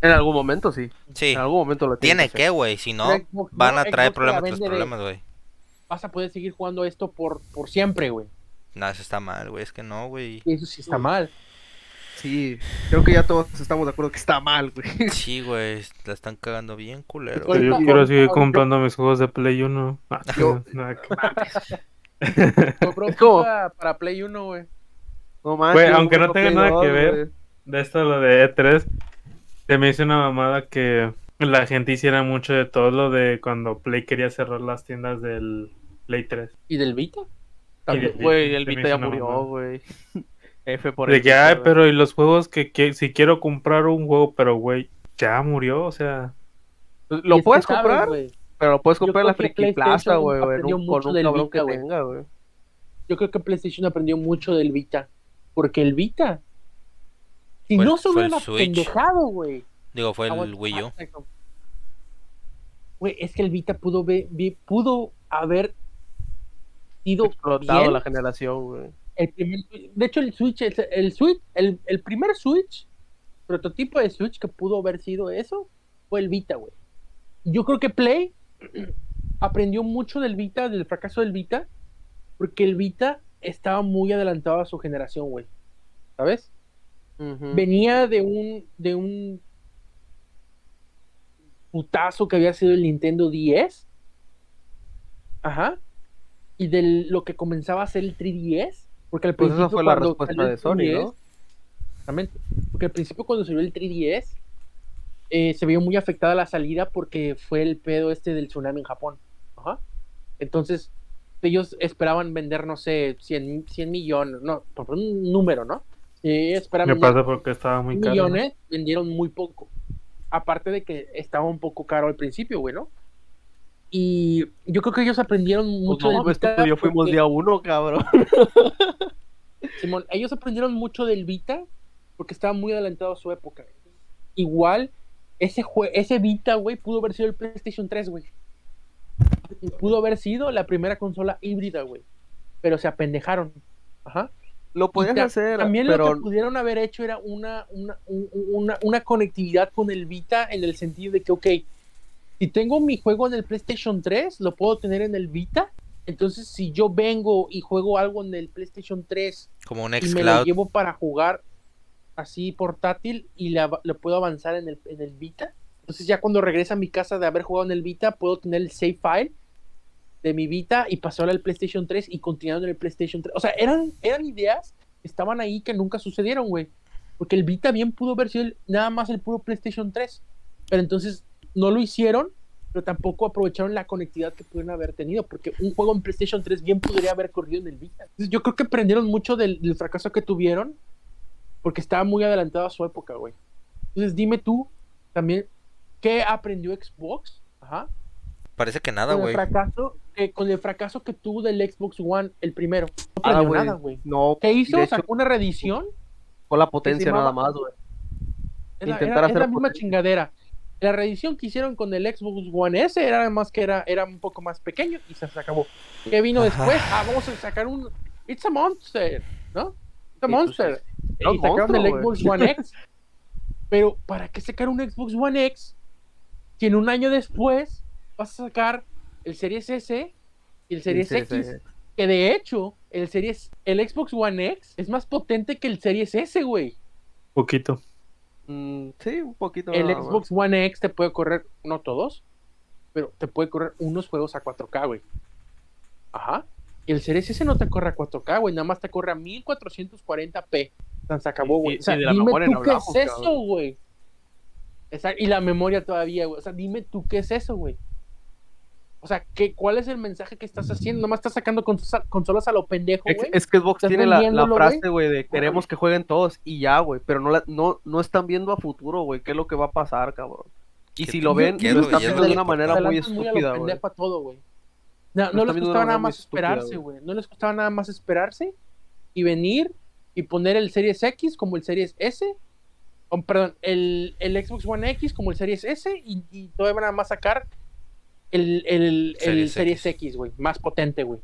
Speaker 3: En algún momento sí.
Speaker 1: Sí,
Speaker 3: En algún momento lo
Speaker 1: tiene
Speaker 3: que
Speaker 1: que, güey, si no,
Speaker 4: Xbox
Speaker 1: van
Speaker 4: no,
Speaker 1: a traer
Speaker 4: Xbox
Speaker 1: problemas tras problemas, güey.
Speaker 4: Vas a poder seguir jugando esto por, por siempre, güey.
Speaker 1: No, eso está mal, güey, es que no, güey.
Speaker 4: Y eso sí está mal.
Speaker 3: Sí, creo que ya todos estamos de acuerdo que está mal, güey.
Speaker 1: Sí, güey, la están cagando bien culero.
Speaker 2: Pero yo quiero seguir comprando mis juegos de Play 1. Ah,
Speaker 3: Yo-.
Speaker 4: FIFA para Play 1, güey.
Speaker 3: No manches,
Speaker 2: aunque no tenga nada
Speaker 3: 2,
Speaker 2: que ver. De esto, lo de E3, se me hizo una mamada que la gente hiciera mucho de todo lo de cuando Play quería cerrar las tiendas del Play 3.
Speaker 4: ¿Y del Vita?
Speaker 2: De-
Speaker 3: Güey, el Vita ya murió, güey. F por
Speaker 2: De
Speaker 3: el
Speaker 2: que,
Speaker 3: Vita,
Speaker 2: ay,
Speaker 3: güey.
Speaker 2: pero y los juegos que, que si quiero comprar un juego, pero güey, ya murió, o sea,
Speaker 3: Pues, Lo puedes
Speaker 4: sabes,
Speaker 3: comprar,
Speaker 4: güey,
Speaker 3: pero lo puedes comprar en la Friki Plaza, güey, con un cabrón
Speaker 4: Vita,
Speaker 3: que
Speaker 4: güey.
Speaker 3: tenga, güey.
Speaker 4: Yo creo que PlayStation aprendió mucho del Vita. Porque el Vita. Si
Speaker 1: Fue el-
Speaker 4: no
Speaker 1: el
Speaker 4: hubiera
Speaker 1: Switch.
Speaker 4: pendejado, güey.
Speaker 1: Digo, fue el
Speaker 4: Aguanta,
Speaker 1: Wii U.
Speaker 4: exacto. Güey, es que el Vita pudo, ver, vi- pudo haber sido
Speaker 3: Explotado
Speaker 4: bien
Speaker 3: la generación, güey.
Speaker 4: el de hecho el Switch el, el Switch el, el primer Switch prototipo de Switch que pudo haber sido eso fue el Vita güey yo creo que Play aprendió mucho del Vita del fracaso del Vita porque el Vita estaba muy adelantado a su generación güey sabes Venía de un de un putazo que había sido el Nintendo 10 ajá y de lo que comenzaba a ser el 3DS porque al
Speaker 3: Pues esa
Speaker 4: principio
Speaker 3: fue la respuesta de Sony,
Speaker 4: 3DS,
Speaker 3: ¿no?
Speaker 4: Exactamente. Porque al principio cuando salió el 3DS, eh, se vio muy afectada la salida porque fue el pedo este del tsunami en Japón. Ajá. Entonces, ellos esperaban vender, no sé, 100, 100 millones, no, por un número, ¿no? Eh, esperaban
Speaker 2: Me pasa porque estaba muy caro.
Speaker 4: millones, vendieron muy poco. Aparte de que estaba un poco caro al principio, güey, ¿no? Y yo creo que ellos aprendieron
Speaker 3: Pues
Speaker 4: mucho
Speaker 3: no
Speaker 4: del Vita
Speaker 3: yo fuimos
Speaker 4: porque-
Speaker 3: día uno, cabrón.
Speaker 4: Simón, ellos aprendieron mucho del Vita porque estaba muy adelantado a su época. Igual, ese, jue- ese Vita, güey, pudo haber sido el PlayStation 3, güey. Pudo haber sido la primera consola híbrida, güey. Pero se apendejaron. Ajá.
Speaker 3: Lo podías hacer,
Speaker 4: También
Speaker 3: pero
Speaker 4: lo que pudieron haber hecho era una, una, un- una, una conectividad con el Vita en el sentido de que, ok, si tengo mi juego en el PlayStation 3, lo puedo tener en el Vita. Entonces, si yo vengo y juego algo en el PlayStation 3
Speaker 1: Como un
Speaker 4: y me lo llevo para jugar así portátil y la- lo puedo avanzar en el, en el Vita. Entonces ya cuando regresa a mi casa de haber jugado en el Vita, puedo tener el save file de mi Vita y pasarlo al PlayStation 3 y continuar en el PlayStation 3. O sea, eran, eran ideas que estaban ahí que nunca sucedieron, güey. Porque el Vita bien pudo haber sido el- nada más el puro PlayStation 3. Pero entonces no lo hicieron, pero tampoco aprovecharon la conectividad que pudieron haber tenido. Porque un juego en PlayStation 3 bien podría haber corrido en el Vita. Entonces yo creo que aprendieron mucho del, del fracaso que tuvieron. Porque estaba muy adelantado a su época, güey. Entonces dime tú también, ¿qué aprendió Xbox? Ajá.
Speaker 1: Parece que nada, güey.
Speaker 4: fracaso, que, con el fracaso que tuvo del Xbox One, el primero. No
Speaker 3: Ah, güey.
Speaker 4: nada, güey.
Speaker 3: no.
Speaker 4: ¿Qué hizo?
Speaker 3: hecho,
Speaker 4: Sacó una reedición.
Speaker 3: con la potencia nada más, güey.
Speaker 4: Es la,
Speaker 3: Intentar
Speaker 4: era- es
Speaker 3: hacer
Speaker 4: la misma chingadera. La reedición que hicieron con el Xbox One S era más que era, era un poco más pequeño y se, se acabó. ¿Qué vino
Speaker 1: Ajá.
Speaker 4: después? Ah, vamos a sacar un It's a Monster, ¿no? It's a
Speaker 3: Y pues,
Speaker 4: Monster.
Speaker 3: un
Speaker 4: y sacaron
Speaker 3: monstruo,
Speaker 4: el. Xbox One X. Pero, ¿para qué sacar un Xbox One X? Si en un año después vas a sacar el Series S y el Series X.
Speaker 3: sí.
Speaker 4: Que de hecho, el Series, el Xbox One X es más potente que el Series S, güey.
Speaker 2: Poquito.
Speaker 3: Mm, sí, un poquito.
Speaker 4: El
Speaker 3: nada.
Speaker 4: Xbox One X te puede correr, no todos, pero te puede correr unos juegos a 4K, güey. Ajá. Y el Series S no te corre a 4K, güey, nada más te corre a 1440p. Tan se acabó, güey.
Speaker 3: y-
Speaker 4: O sea,
Speaker 3: y de la
Speaker 4: dime
Speaker 3: memoria
Speaker 4: tú
Speaker 3: no
Speaker 4: qué
Speaker 3: hablamos,
Speaker 4: es eso, güey. Exacto, Y la memoria todavía, güey. O sea, dime tú qué es eso, güey. O sea, ¿qué, ¿cuál es el mensaje que estás haciendo? Nomás estás sacando consolas, consolas a lo pendejo,
Speaker 3: Es,
Speaker 4: güey.
Speaker 3: es que Xbox tiene la, frase, güey, de queremos que jueguen todos y ya, güey. Pero no, la- no, no están viendo a futuro, güey, qué es lo que va a pasar, cabrón. Y
Speaker 1: ¿Qué-
Speaker 3: si lo ven, lo están viendo de una manera muy
Speaker 4: a
Speaker 3: estúpida, güey.
Speaker 4: a. No, les costaba
Speaker 3: una
Speaker 4: nada más
Speaker 3: estúpida,
Speaker 4: esperarse,
Speaker 3: güey.
Speaker 4: No les costaba nada más esperarse y venir y poner el Series X como el Series S. perdón, el, el Xbox One X como el Series S y, y todavía nada más sacar el, el, el
Speaker 1: Series
Speaker 4: Series
Speaker 1: X.
Speaker 4: Güey. Más potente, güey.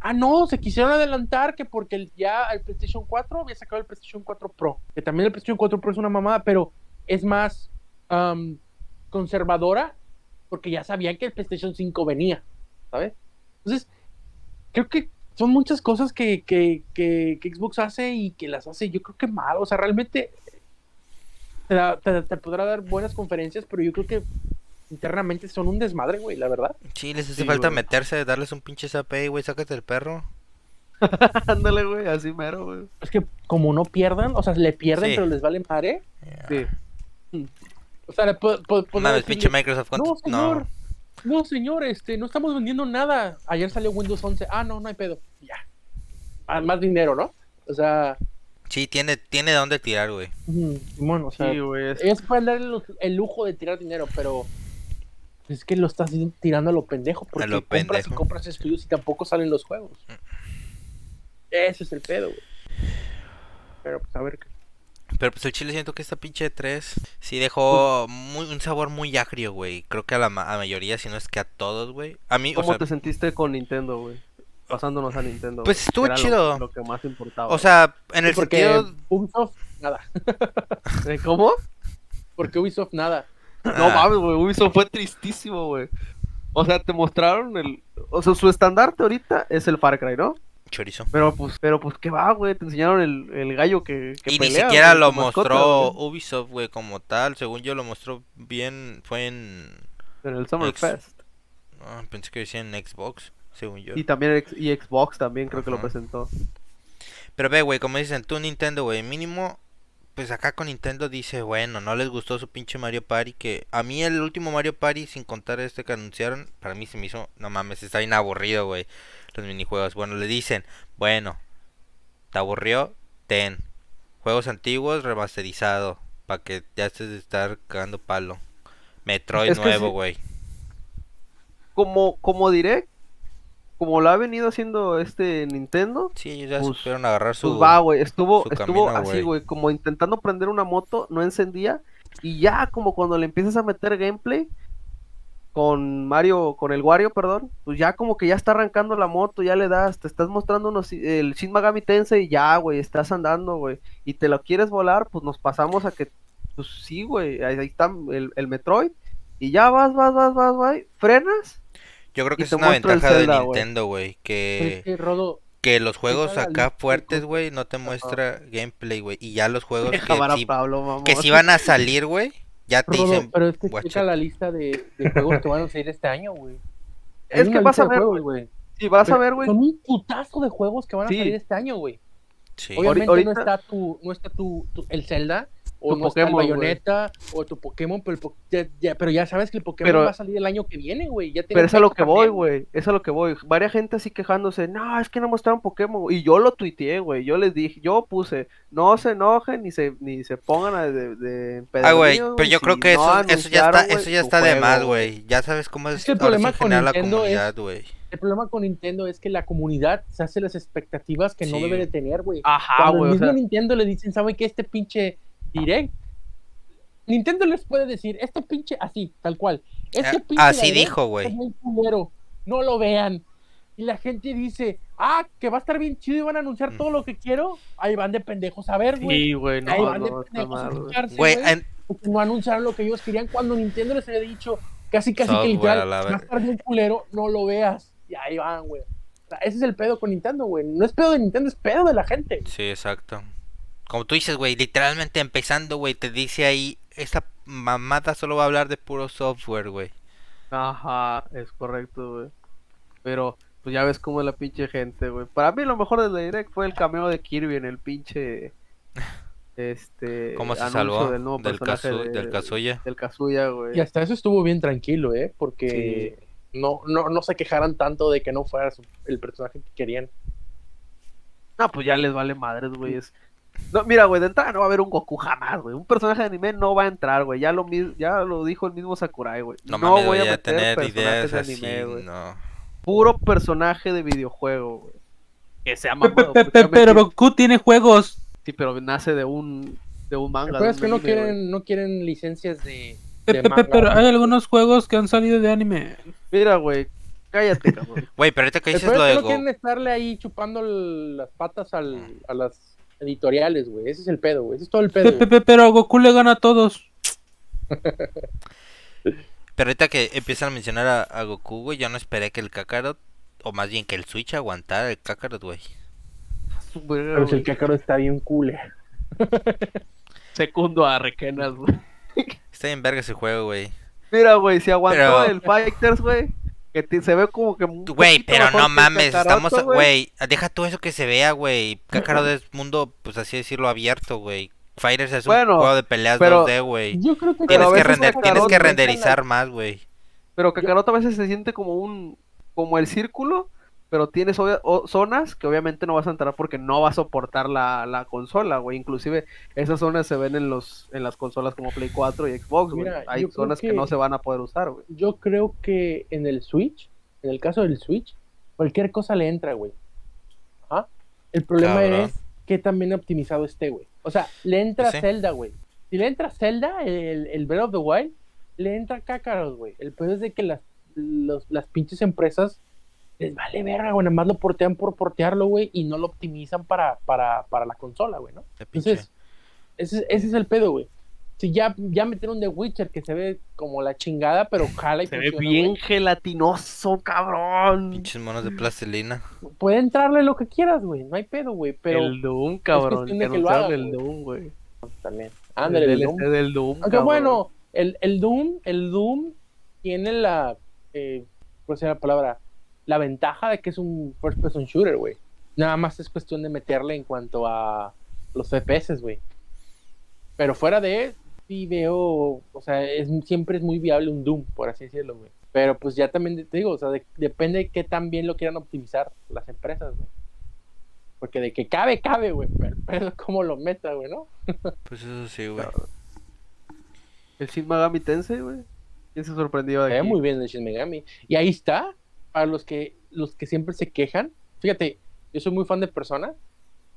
Speaker 4: Ah, no, se quisieron adelantar que porque el- ya el PlayStation 4 había sacado el PlayStation 4 Pro. Que también el PlayStation 4 Pro es una mamada, pero es más conservadora porque ya sabían que el PlayStation 5 venía, ¿sabes? Entonces, creo que son muchas cosas que, que, que- que Xbox hace y que las hace, yo creo que mal. O sea, realmente te, da- te- te podrá dar buenas conferencias, pero yo creo que internamente son un desmadre, güey, la verdad.
Speaker 1: Sí, les hace
Speaker 3: Sí,
Speaker 1: falta
Speaker 3: güey.
Speaker 1: meterse, darles un pinche zape, güey, sácate el perro.
Speaker 3: Ándale, güey, así mero, güey.
Speaker 4: Es que como no pierdan, o sea, le pierden,
Speaker 1: Sí.
Speaker 4: pero les vale madre.
Speaker 3: Sí.
Speaker 4: O sea, le puedo,
Speaker 1: Mames, pinche Microsoft.
Speaker 4: No,
Speaker 1: ¿cuánto-
Speaker 4: señor. No, señor, este, no estamos vendiendo nada. Ayer salió Windows 11. Ah, no, no hay pedo. Ya. Ah, más dinero, ¿no? O sea,
Speaker 1: Sí, tiene, tiene de dónde tirar, güey.
Speaker 4: ujú, Simón, o sea,
Speaker 3: Sí, güey. es-
Speaker 4: ellos pueden dar el, el lujo de tirar dinero, pero es que lo estás tirando a lo pendejo. Porque
Speaker 1: lo
Speaker 4: compras y
Speaker 1: pendejo.
Speaker 4: compras estudios y tampoco salen los juegos. Ese es el pedo, güey. Pero pues a ver. qué-
Speaker 1: Pero pues el chile siento que esta pinche 3 sí dejó muy, un sabor muy agrio, güey. Creo que a la, ma- a mayoría, si no es que a todos, güey. A mí, o
Speaker 3: ¿Cómo
Speaker 1: sea,
Speaker 3: te sentiste con Nintendo, güey? Pasándonos a Nintendo.
Speaker 1: Pues
Speaker 3: güey,
Speaker 1: estuvo
Speaker 3: que era lo-
Speaker 1: chido.
Speaker 3: Lo, que más importaba.
Speaker 1: o sea, en el
Speaker 4: porque
Speaker 1: sentido...
Speaker 4: Ubisoft, nada.
Speaker 3: ¿Eh, ¿Cómo?
Speaker 4: Porque Ubisoft, nada.
Speaker 3: No
Speaker 1: ah,
Speaker 3: mames, güey. Ubisoft fue tristísimo, güey. O sea, te mostraron el. O sea, su estandarte ahorita es el Far Cry, ¿no?
Speaker 1: Chorizo.
Speaker 3: Pero pues, pero pues, ¿qué va, güey? Te enseñaron el, el gallo que, que
Speaker 1: Y ni siquiera lo
Speaker 3: mascota,
Speaker 1: mostró Ubisoft, güey, como tal. Según yo lo mostró bien, fue en...
Speaker 3: en el Summer
Speaker 1: Ex-
Speaker 3: Fest.
Speaker 1: ah, pensé que decía en Xbox, según yo.
Speaker 3: Y también y Xbox también creo que lo presentó.
Speaker 1: Pero ve, güey, como dicen, tú Nintendo, güey, mínimo pues acá con Nintendo dice, bueno, no les gustó su pinche Mario Party, que a mí el último Mario Party, sin contar este que anunciaron, para mí se me hizo, no mames, está bien aburrido, güey, los minijuegos. Bueno, le dicen, bueno, ¿te aburrió? Ten. Juegos antiguos remasterizado, para que ya estés de estar cagando palo. Metroid
Speaker 3: Es
Speaker 1: nuevo,
Speaker 3: sí.
Speaker 1: güey.
Speaker 3: Como, como direct, como lo ha venido haciendo este Nintendo,
Speaker 1: Sí, ellos ya
Speaker 3: Pues-
Speaker 1: supieron agarrar su...
Speaker 3: pues va, güey. Estuvo, estuvo
Speaker 1: camino,
Speaker 3: así,
Speaker 1: güey.
Speaker 3: como intentando prender una moto, no encendía. Y ya como cuando le empiezas a meter gameplay con Mario, con el Wario, perdón, pues ya como que ya está arrancando la moto, ya le das, te estás mostrando unos, el Shin Megami Tensei y ya, güey, estás andando, güey. Y te lo quieres volar, pues nos pasamos a que, pues sí, güey, ahí, ahí está el, el Metroid. Y ya vas, vas, vas, vas, vas, frenas.
Speaker 1: Yo creo que es una ventaja de
Speaker 3: Zelda.
Speaker 1: Nintendo, güey,
Speaker 4: es
Speaker 1: que...
Speaker 4: que, Rodo,
Speaker 1: Que los juegos acá fuertes, güey, no te muestra gameplay, güey. Y ya los juegos que
Speaker 3: Pablo, mamón.
Speaker 1: que sí van a salir, güey, ya te
Speaker 4: Rodo,
Speaker 1: dicen...
Speaker 4: pero es que checa la lista de, de juegos que van a salir este año, güey.
Speaker 3: Es que vas a ver, güey.
Speaker 4: güey.
Speaker 3: Sí, vas a ver, güey.
Speaker 4: Son un putazo de juegos que van a
Speaker 3: Sí.
Speaker 4: salir este año, güey.
Speaker 1: Sí.
Speaker 4: Obviamente
Speaker 3: Ahorita-
Speaker 4: no está tu, no está tu, tu- el Zelda, o
Speaker 3: Tu
Speaker 4: no está el
Speaker 3: Pokémon.
Speaker 4: Bayonetta, o tu Pokémon, pero, el po- ya, ya- pero ya sabes que el Pokémon
Speaker 3: Pero-
Speaker 4: va a salir el año que viene, güey.
Speaker 3: Pero es a lo que voy, güey. Es a lo que voy. Varias gente así quejándose. No, es que no mostraron Pokémon. güey". Y yo lo tuiteé, güey. Yo les dije, yo puse, no se enojen ni se, ni se pongan a de, de
Speaker 1: Ah, güey, pero yo
Speaker 3: si
Speaker 1: creo que
Speaker 3: no
Speaker 1: eso, eso ya está, eso ya está de
Speaker 3: juego,
Speaker 1: más, güey. Ya sabes cómo es,
Speaker 4: que el problema con
Speaker 1: la
Speaker 4: Nintendo es-
Speaker 1: comunidad, güey.
Speaker 4: El problema con Nintendo es que la comunidad se hace las expectativas que no debe de tener, güey.
Speaker 3: Ajá,
Speaker 4: Cuando
Speaker 3: güey.
Speaker 4: el
Speaker 3: o
Speaker 4: mismo
Speaker 3: sea,
Speaker 4: Nintendo le dicen, ¿sabe qué? Este pinche direct. Nintendo les puede decir, este pinche, así, tal cual. Este
Speaker 1: Ah,
Speaker 4: pinche
Speaker 1: así dijo, güey.
Speaker 4: es muy culero, No lo vean. Y la gente dice, ah, que va a estar bien chido y van a anunciar
Speaker 1: Mm.
Speaker 4: todo lo que quiero. Ahí van de pendejos a ver, güey.
Speaker 3: Sí, güey, no,
Speaker 4: Ahí van de
Speaker 3: no, está
Speaker 4: pendejos a
Speaker 3: güey.
Speaker 1: güey, en-
Speaker 4: porque no anunciaron lo que ellos querían cuando Nintendo les había dicho casi casi
Speaker 1: Software
Speaker 4: que literal,
Speaker 1: a la
Speaker 4: va a estar bien culero, no lo veas. Y ahí van, güey. O sea, ese es el pedo con Nintendo, güey. No es pedo de Nintendo, es pedo de la gente.
Speaker 1: Sí, exacto. Como tú dices, güey, literalmente empezando, güey, te dice ahí, esta mamada solo va a hablar de puro software, güey.
Speaker 3: Ajá, es correcto, güey. Pero, pues ya ves cómo es la pinche gente, güey. Para mí lo mejor del Direct fue el cameo de Kirby en el pinche. Este.
Speaker 1: ¿Cómo se salvó
Speaker 3: del nuevo
Speaker 1: del,
Speaker 3: personaje
Speaker 1: Kazu-
Speaker 3: de-
Speaker 1: del Kazuya?
Speaker 3: Del Kazuya, güey.
Speaker 4: Y hasta eso estuvo bien tranquilo, ¿eh? Porque no, no, no se quejaran tanto de que no fuera su- el personaje que querían.
Speaker 3: No, pues ya les vale madres, güey. es- No, mira, güey, de entrada no va a haber un Goku jamás, güey. Un personaje de anime no va a entrar, güey. Ya lo, mis- ya lo dijo el mismo Sakurai, güey.
Speaker 1: No,
Speaker 3: No,
Speaker 1: mames,
Speaker 3: voy
Speaker 1: güey,
Speaker 3: a
Speaker 1: ya
Speaker 3: meter
Speaker 1: tener
Speaker 3: personajes
Speaker 1: ideas
Speaker 3: de
Speaker 1: así,
Speaker 3: anime, güey.
Speaker 1: no.
Speaker 3: Puro personaje de videojuego, güey. Que sea mamado.
Speaker 2: pe-
Speaker 3: pues,
Speaker 2: pe- Pero. Goku tiene juegos.
Speaker 3: Sí, pero nace de un, de un manga.
Speaker 4: Pero es que no
Speaker 3: anime,
Speaker 4: quieren, no quieren licencias de.
Speaker 2: Pe-
Speaker 4: de
Speaker 2: pe- pe-
Speaker 4: manga,
Speaker 2: Pero hay algunos juegos que han salido de anime.
Speaker 3: Mira, güey, cállate, cabrón.
Speaker 1: Güey, pero ahorita que dices lo de
Speaker 4: que no quieren estarle ahí chupando las patas al, a las editoriales, güey. Ese es el pedo, güey. Ese es todo el
Speaker 2: Pe-
Speaker 4: pedo.
Speaker 2: pe- pe- Pero Goku le gana a todos.
Speaker 1: Pero ahorita que empiezan a mencionar a, a Goku, güey, yo no esperé que el Kakarot, o más bien que el Switch aguantara el Kakarot, güey.
Speaker 4: Pero el Kakaro está bien cool. eh.
Speaker 3: Segundo a Requenas, güey.
Speaker 1: Está bien verga ese juego, güey.
Speaker 3: Mira, güey, si aguantó
Speaker 1: Pero-
Speaker 3: el Fighters, güey. Que se ve como que.
Speaker 1: Güey, pero
Speaker 3: mejor
Speaker 1: no mames, estamos, güey, deja todo eso que se vea, güey. Kakarot es mundo, pues así decirlo, abierto, güey. Fighters es un juego de peleas
Speaker 3: pero-
Speaker 1: 2D, güey.
Speaker 4: Yo creo que
Speaker 1: Tienes
Speaker 3: a
Speaker 1: que, render, tienes que
Speaker 3: la-
Speaker 1: renderizar más, güey.
Speaker 3: Pero Kakaroto a veces se siente como un. Como el círculo. Pero tienes zonas que obviamente no vas a entrar porque no va a soportar la, la consola, güey. Inclusive esas zonas se ven en los en las consolas como Play 4 y Xbox, güey. Hay zonas que...
Speaker 4: que-
Speaker 3: no se van a poder usar, güey.
Speaker 4: yo creo que en el Switch, en el caso del Switch, cualquier cosa le entra, güey. Ajá. El problema
Speaker 1: Cabrón.
Speaker 4: es que también optimizado esté, güey. O sea, le entra
Speaker 1: Sí.
Speaker 4: Zelda, güey. Si le entra Zelda, el, el Breath of the Wild, le entra Kakarot, güey. El peor es de que las, los- las pinches empresas les vale verga, güey. Nada más lo portean por portearlo, güey, y no lo optimizan para, para, para la consola, güey, ¿no? Entonces, ese, ese es el pedo, güey. Si ya, ya metieron The Witcher, que se ve como la chingada, pero jala y
Speaker 3: Se ve
Speaker 4: funciona,
Speaker 3: bien
Speaker 4: güey.
Speaker 3: gelatinoso, cabrón.
Speaker 1: pinches monos de plastilina.
Speaker 4: Puede entrarle lo que quieras, güey. No hay pedo, güey. Pero
Speaker 3: el Doom, cabrón.
Speaker 4: cuestión
Speaker 3: Que
Speaker 4: de que lo haga,
Speaker 3: el
Speaker 4: güey.
Speaker 3: Doom, güey.
Speaker 4: también. Ándale,
Speaker 3: el
Speaker 4: el Doom.
Speaker 3: del Doom.
Speaker 4: Aunque
Speaker 3: cabrón.
Speaker 4: bueno, el, el Doom, el Doom tiene la, eh, ¿cuál sería la palabra? La ventaja de que es un first person shooter, güey. Nada más es cuestión de meterle en cuanto a los FPS, güey. Pero fuera de, sí veo, o sea, es, siempre es muy viable un Doom, por así decirlo, güey. Pero pues ya también te digo, o sea, de- depende de qué tan bien lo quieran optimizar las empresas, güey. Porque de que cabe, cabe, güey. Pero, pero cómo lo meta, güey, ¿no?
Speaker 1: Pues eso sí, güey.
Speaker 3: El Shin Megami Tensei, güey. ¿Quién se sorprendió de aquí?
Speaker 4: muy bien el Shin Megami. Y ahí está, para los que, los que siempre se quejan. Fíjate, yo soy muy fan de Persona,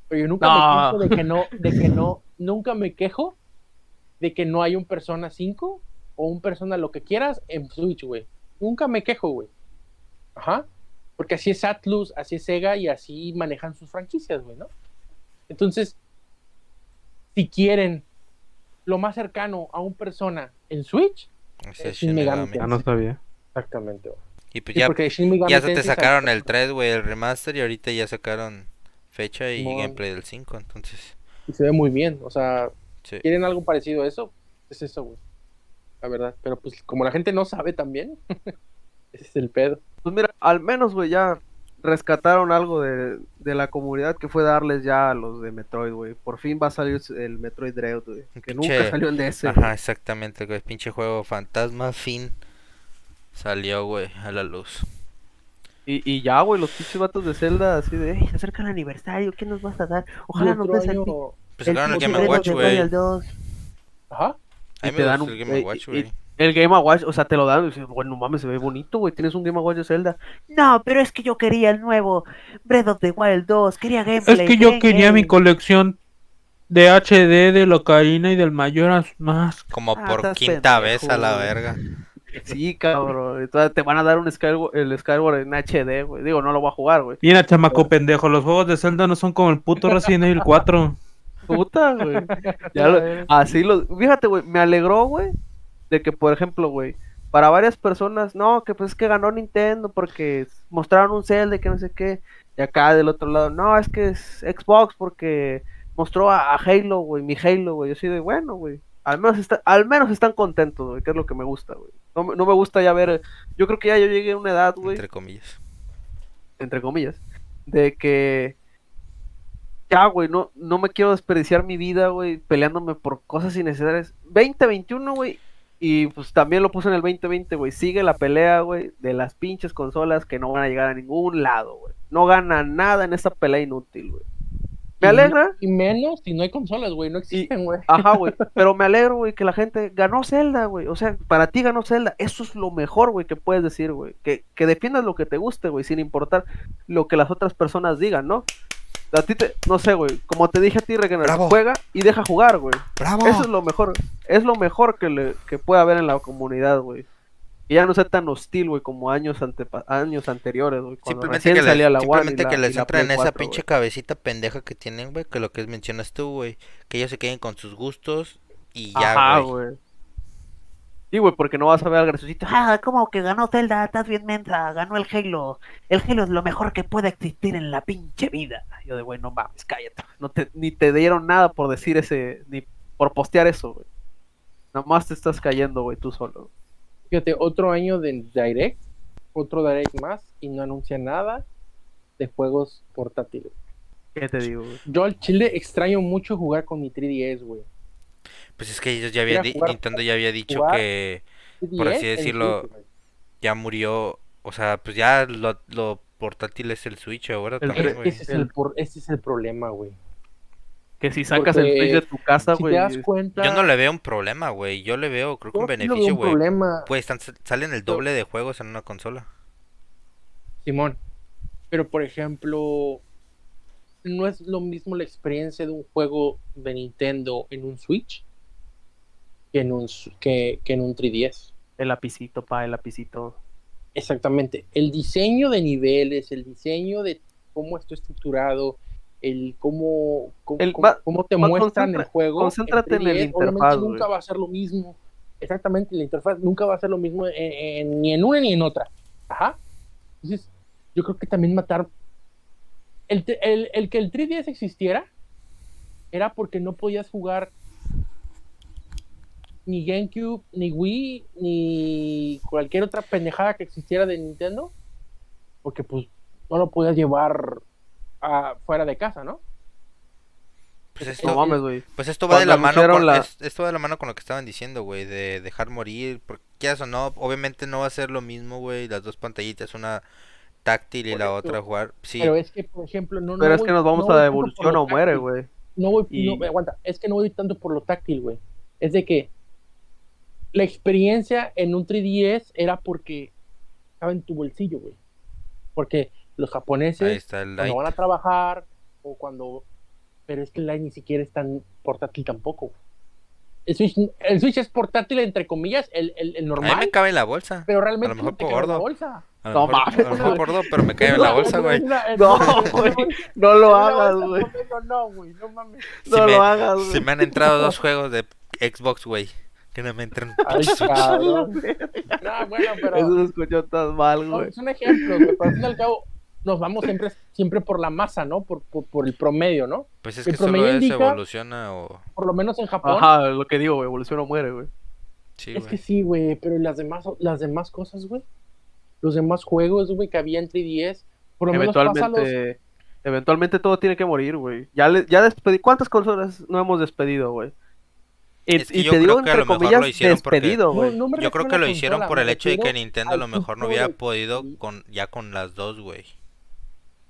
Speaker 4: pero yo nunca
Speaker 3: No.
Speaker 4: me quejo de que no, de que no, nunca me quejo de que no hay un Persona 5 o un Persona lo que quieras en Switch, güey. Nunca me quejo, güey. Ajá. Porque así es Atlus, así es Sega y así manejan sus franquicias, güey, ¿no? Entonces, si quieren lo más cercano a un Persona en Switch, es
Speaker 1: Shin
Speaker 4: Megami.
Speaker 2: Ah, no sabía.
Speaker 4: exactamente, güey.
Speaker 1: Y pues
Speaker 4: Sí,
Speaker 1: ya, ya se te sacaron el 3, güey, el remaster. Y ahorita ya sacaron fecha y
Speaker 4: Simón.
Speaker 1: gameplay del 5. Entonces,
Speaker 4: y se ve muy bien. O sea,
Speaker 1: sí.
Speaker 4: ¿quieren algo parecido a eso? Es eso, güey. La verdad. Pero pues como la gente no sabe también, ese es el pedo.
Speaker 3: Pues mira, al menos, güey, ya rescataron algo de, de la comunidad que fue darles ya a los de Metroid, güey. Por fin va a salir el Metroid Dread, güey. Que
Speaker 1: pinche-
Speaker 3: nunca salió en DS. güey.
Speaker 1: Ajá, exactamente, güey. Pinche juego fantasma fin. Salió, güey, a la luz.
Speaker 3: Y, y ya, güey, los pinches vatos de Zelda así de, "Ey, se acerca el aniversario, ¿qué nos vas a dar? Ojalá nos des el,
Speaker 1: Pues sacaron el Game
Speaker 3: of
Speaker 1: Watch, güey.
Speaker 3: Wild 2".
Speaker 4: Ajá.
Speaker 1: A
Speaker 3: Y
Speaker 1: mí
Speaker 3: te
Speaker 1: me
Speaker 3: dan un-
Speaker 1: el Game
Speaker 3: eh,
Speaker 1: Watch, güey.
Speaker 3: El Game Watch, o sea, te lo dan y dices, bueno, mames, se ve bonito, güey. Tienes un Game Watch de Zelda. No, pero es que yo quería el nuevo Breath of the Wild 2. Quería gameplay.
Speaker 2: Es que yo quería mi
Speaker 3: ven".
Speaker 2: colección de HD de Locarina y del Mayoras más.
Speaker 1: Como
Speaker 3: Ah,
Speaker 1: por quinta
Speaker 3: pendejo,
Speaker 1: vez a la
Speaker 3: güey. Sí, cabrón. Entonces te van a dar un Skyward, el Skyward en HD, güey. Digo, no lo voy a jugar, güey.
Speaker 2: Mira, chamaco pendejo, los juegos de Zelda no son como el puto Resident Evil 4.
Speaker 3: Puta, güey. Ya lo- así lo. Fíjate, güey, me alegró, güey, de que, por ejemplo, güey, para varias personas, no, que pues es que ganó Nintendo porque mostraron un Zelda y que no sé qué. Y acá del otro lado, no, es que es Xbox porque mostró a, a Halo, güey, mi Halo, güey. Yo así de, bueno, güey. Al menos, está, al menos están contentos, güey, que es lo que me gusta, güey. No, me- no me gusta ya ver. Yo creo que ya yo llegué a una edad, güey
Speaker 1: Entre comillas.
Speaker 3: entre comillas, de que ya, güey, no, no me quiero desperdiciar mi vida, güey, peleándome por cosas innecesarias. 2021, güey, y pues también lo puse en el 2020, güey, sigue la pelea, güey, de las pinches consolas que no van a llegar a ningún lado, güey. No gana nada en esa pelea inútil, güey. Me
Speaker 4: Y-
Speaker 3: alegra,
Speaker 4: Y menos si no hay consolas, güey. No existen, güey.
Speaker 3: Ajá, güey. Pero me alegro, güey, que la gente ganó Zelda, güey. O sea, para ti ganó Zelda. Eso es lo mejor, güey, que puedes decir, güey. Que, que defiendas lo que te guste, güey, sin importar lo que las otras personas digan, ¿no? A ti te, no sé, güey. Como te dije a ti, Regener,
Speaker 1: Bravo.
Speaker 3: juega y deja jugar, güey.
Speaker 1: ¡Bravo!
Speaker 3: Eso es lo mejor. Es lo mejor que, le, que puede haber en la comunidad, güey. Que ya no sea tan hostil, güey, como años, años anteriores, güey.
Speaker 1: Simplemente que, les,
Speaker 3: salía la One y
Speaker 1: simplemente
Speaker 3: la-
Speaker 1: que les
Speaker 3: la
Speaker 1: en esa
Speaker 3: 4,
Speaker 1: pinche cabecita pendeja que tienen, güey, que lo que mencionas tú, güey. Que ellos se queden con sus gustos y ya, güey.
Speaker 3: Sí, güey, porque no vas a ver al graciosito. Ah, ¿cómo que ganó Zelda? Estás bien mensa. Ganó el Halo. El Halo es lo mejor que puede existir en la pinche vida. Yo de, güey, no mames, cállate. No te, ni te dieron nada por decir ese, ni por postear eso, güey. Nomás te estás cayendo, güey, tú solo.
Speaker 4: Fíjate, otro año de Direct, otro Direct más y no anuncia nada de juegos portátiles.
Speaker 3: ¿Qué te digo, güey?
Speaker 4: Yo al chile extraño mucho jugar con mi 3DS, güey.
Speaker 1: Pues es que ellos ya habían, Nintendo ya había dicho que
Speaker 4: 3DS
Speaker 1: Por así decirlo,
Speaker 4: Switch,
Speaker 1: ya murió. O sea, pues ya lo, lo portátil es el Switch ahora
Speaker 3: El
Speaker 1: también, güey.
Speaker 4: Ese es el, por- ese es el problema, güey.
Speaker 3: Que si sacas el Switch de tu casa,
Speaker 4: Si
Speaker 3: güey.
Speaker 4: te das cuenta.
Speaker 1: Yo no le veo un problema, güey. Yo le veo, creo que un beneficio,
Speaker 4: un
Speaker 1: güey.
Speaker 4: problema,
Speaker 1: Pues salen el doble de juegos en una consola.
Speaker 4: Simón. Pero por ejemplo, no es lo mismo la experiencia de un juego de Nintendo en un Switch que en un, que, que en un 3DS.
Speaker 3: El lapicito, pa, el lapicito.
Speaker 4: Exactamente. El diseño de niveles, el diseño de cómo esto estructurado, el cómo, cómo,
Speaker 3: El-
Speaker 4: cómo- te muestran el juego.
Speaker 3: concéntrate en el
Speaker 4: 3DS, obviamente
Speaker 3: interfaz,
Speaker 4: nunca va a ser lo mismo. Exactamente, la interfaz nunca va a ser lo mismo en- en- ni en una ni en otra. Ajá. Entonces, yo creo que también matar. El, el- el que el 3DS existiera era porque no podías jugar ni GameCube, ni Wii, ni cualquier otra pendejada que existiera de Nintendo, porque pues no lo podías llevar fuera de casa, ¿no?
Speaker 1: Pues
Speaker 4: Es-
Speaker 1: esto,
Speaker 3: No mames, güey.
Speaker 1: pues esto va de la mano con,
Speaker 3: la-
Speaker 1: es- esto va de la mano con lo que estaban diciendo, güey, de dejar morir, porque quieras o no, obviamente no va a ser lo mismo, güey, las dos pantallitas, una táctil y la otra jugar. Sí,
Speaker 4: Pero es que, por ejemplo, no.
Speaker 3: Pero
Speaker 4: no
Speaker 3: es
Speaker 4: voy-
Speaker 3: que nos vamos
Speaker 4: no
Speaker 3: a evolución o muere, güey.
Speaker 4: No voy,
Speaker 3: Y-
Speaker 4: no, aguanta, es que no voy tanto por lo táctil, güey. Es de que la experiencia en un 3DS era porque estaba en tu bolsillo, güey. Porque los japoneses,
Speaker 1: está el
Speaker 4: cuando van a trabajar, o cuando. Pero es que el Lite ni siquiera es tan portátil tampoco. El Switch, el Switch es portátil, entre comillas, el, el, el
Speaker 1: A mí
Speaker 4: normal,
Speaker 1: me cabe en la bolsa.
Speaker 4: pero realmente
Speaker 1: a lo mejor
Speaker 4: no te
Speaker 1: por
Speaker 4: cabe en la bolsa.
Speaker 1: A lo
Speaker 3: No
Speaker 1: mejor,
Speaker 3: mames,
Speaker 1: a lo mejor gordo, pero me cae en la bolsa, güey.
Speaker 3: No, güey. No lo hagas, güey.
Speaker 4: No, güey, no mames.
Speaker 1: Si
Speaker 3: No
Speaker 1: me-
Speaker 3: lo hagas, güey.
Speaker 1: Se me han entrado dos juegos de Xbox, güey. Que no me entran.
Speaker 4: Ay, cabrón. No, bueno, pero.
Speaker 3: Eso se escuchó tan mal, güey.
Speaker 4: son ejemplos, güey, pero al fin y al cabo nos vamos siempre, siempre por la masa, ¿no? Por, por, por el promedio, ¿no?
Speaker 1: Pues es
Speaker 4: El
Speaker 1: que solo
Speaker 4: promedio
Speaker 1: eso
Speaker 4: indica-
Speaker 1: evoluciona o.
Speaker 4: Por lo menos en Japón.
Speaker 3: Ajá, lo que digo, güey. Evolución o muere, güey.
Speaker 1: Sí,
Speaker 4: es que sí, güey, pero las demás, las demás cosas, güey. Los demás juegos, güey, que había en 3DS, por lo menos pásalos.
Speaker 3: Eventualmente, eventualmente todo tiene que morir, güey. Ya, le- ya despedí. ¿Cuántas consolas no hemos despedido, güey? Y,
Speaker 1: Es que
Speaker 3: y
Speaker 1: yo
Speaker 3: te
Speaker 1: creo
Speaker 3: digo
Speaker 1: que a
Speaker 3: entre
Speaker 1: lo mejor
Speaker 3: comillas
Speaker 1: lo hicieron porque-
Speaker 3: despedido, güey.
Speaker 4: No, no
Speaker 1: Yo creo que lo hicieron por el hecho de que Nintendo a lo mejor no hubiera podido con ya con las dos, güey.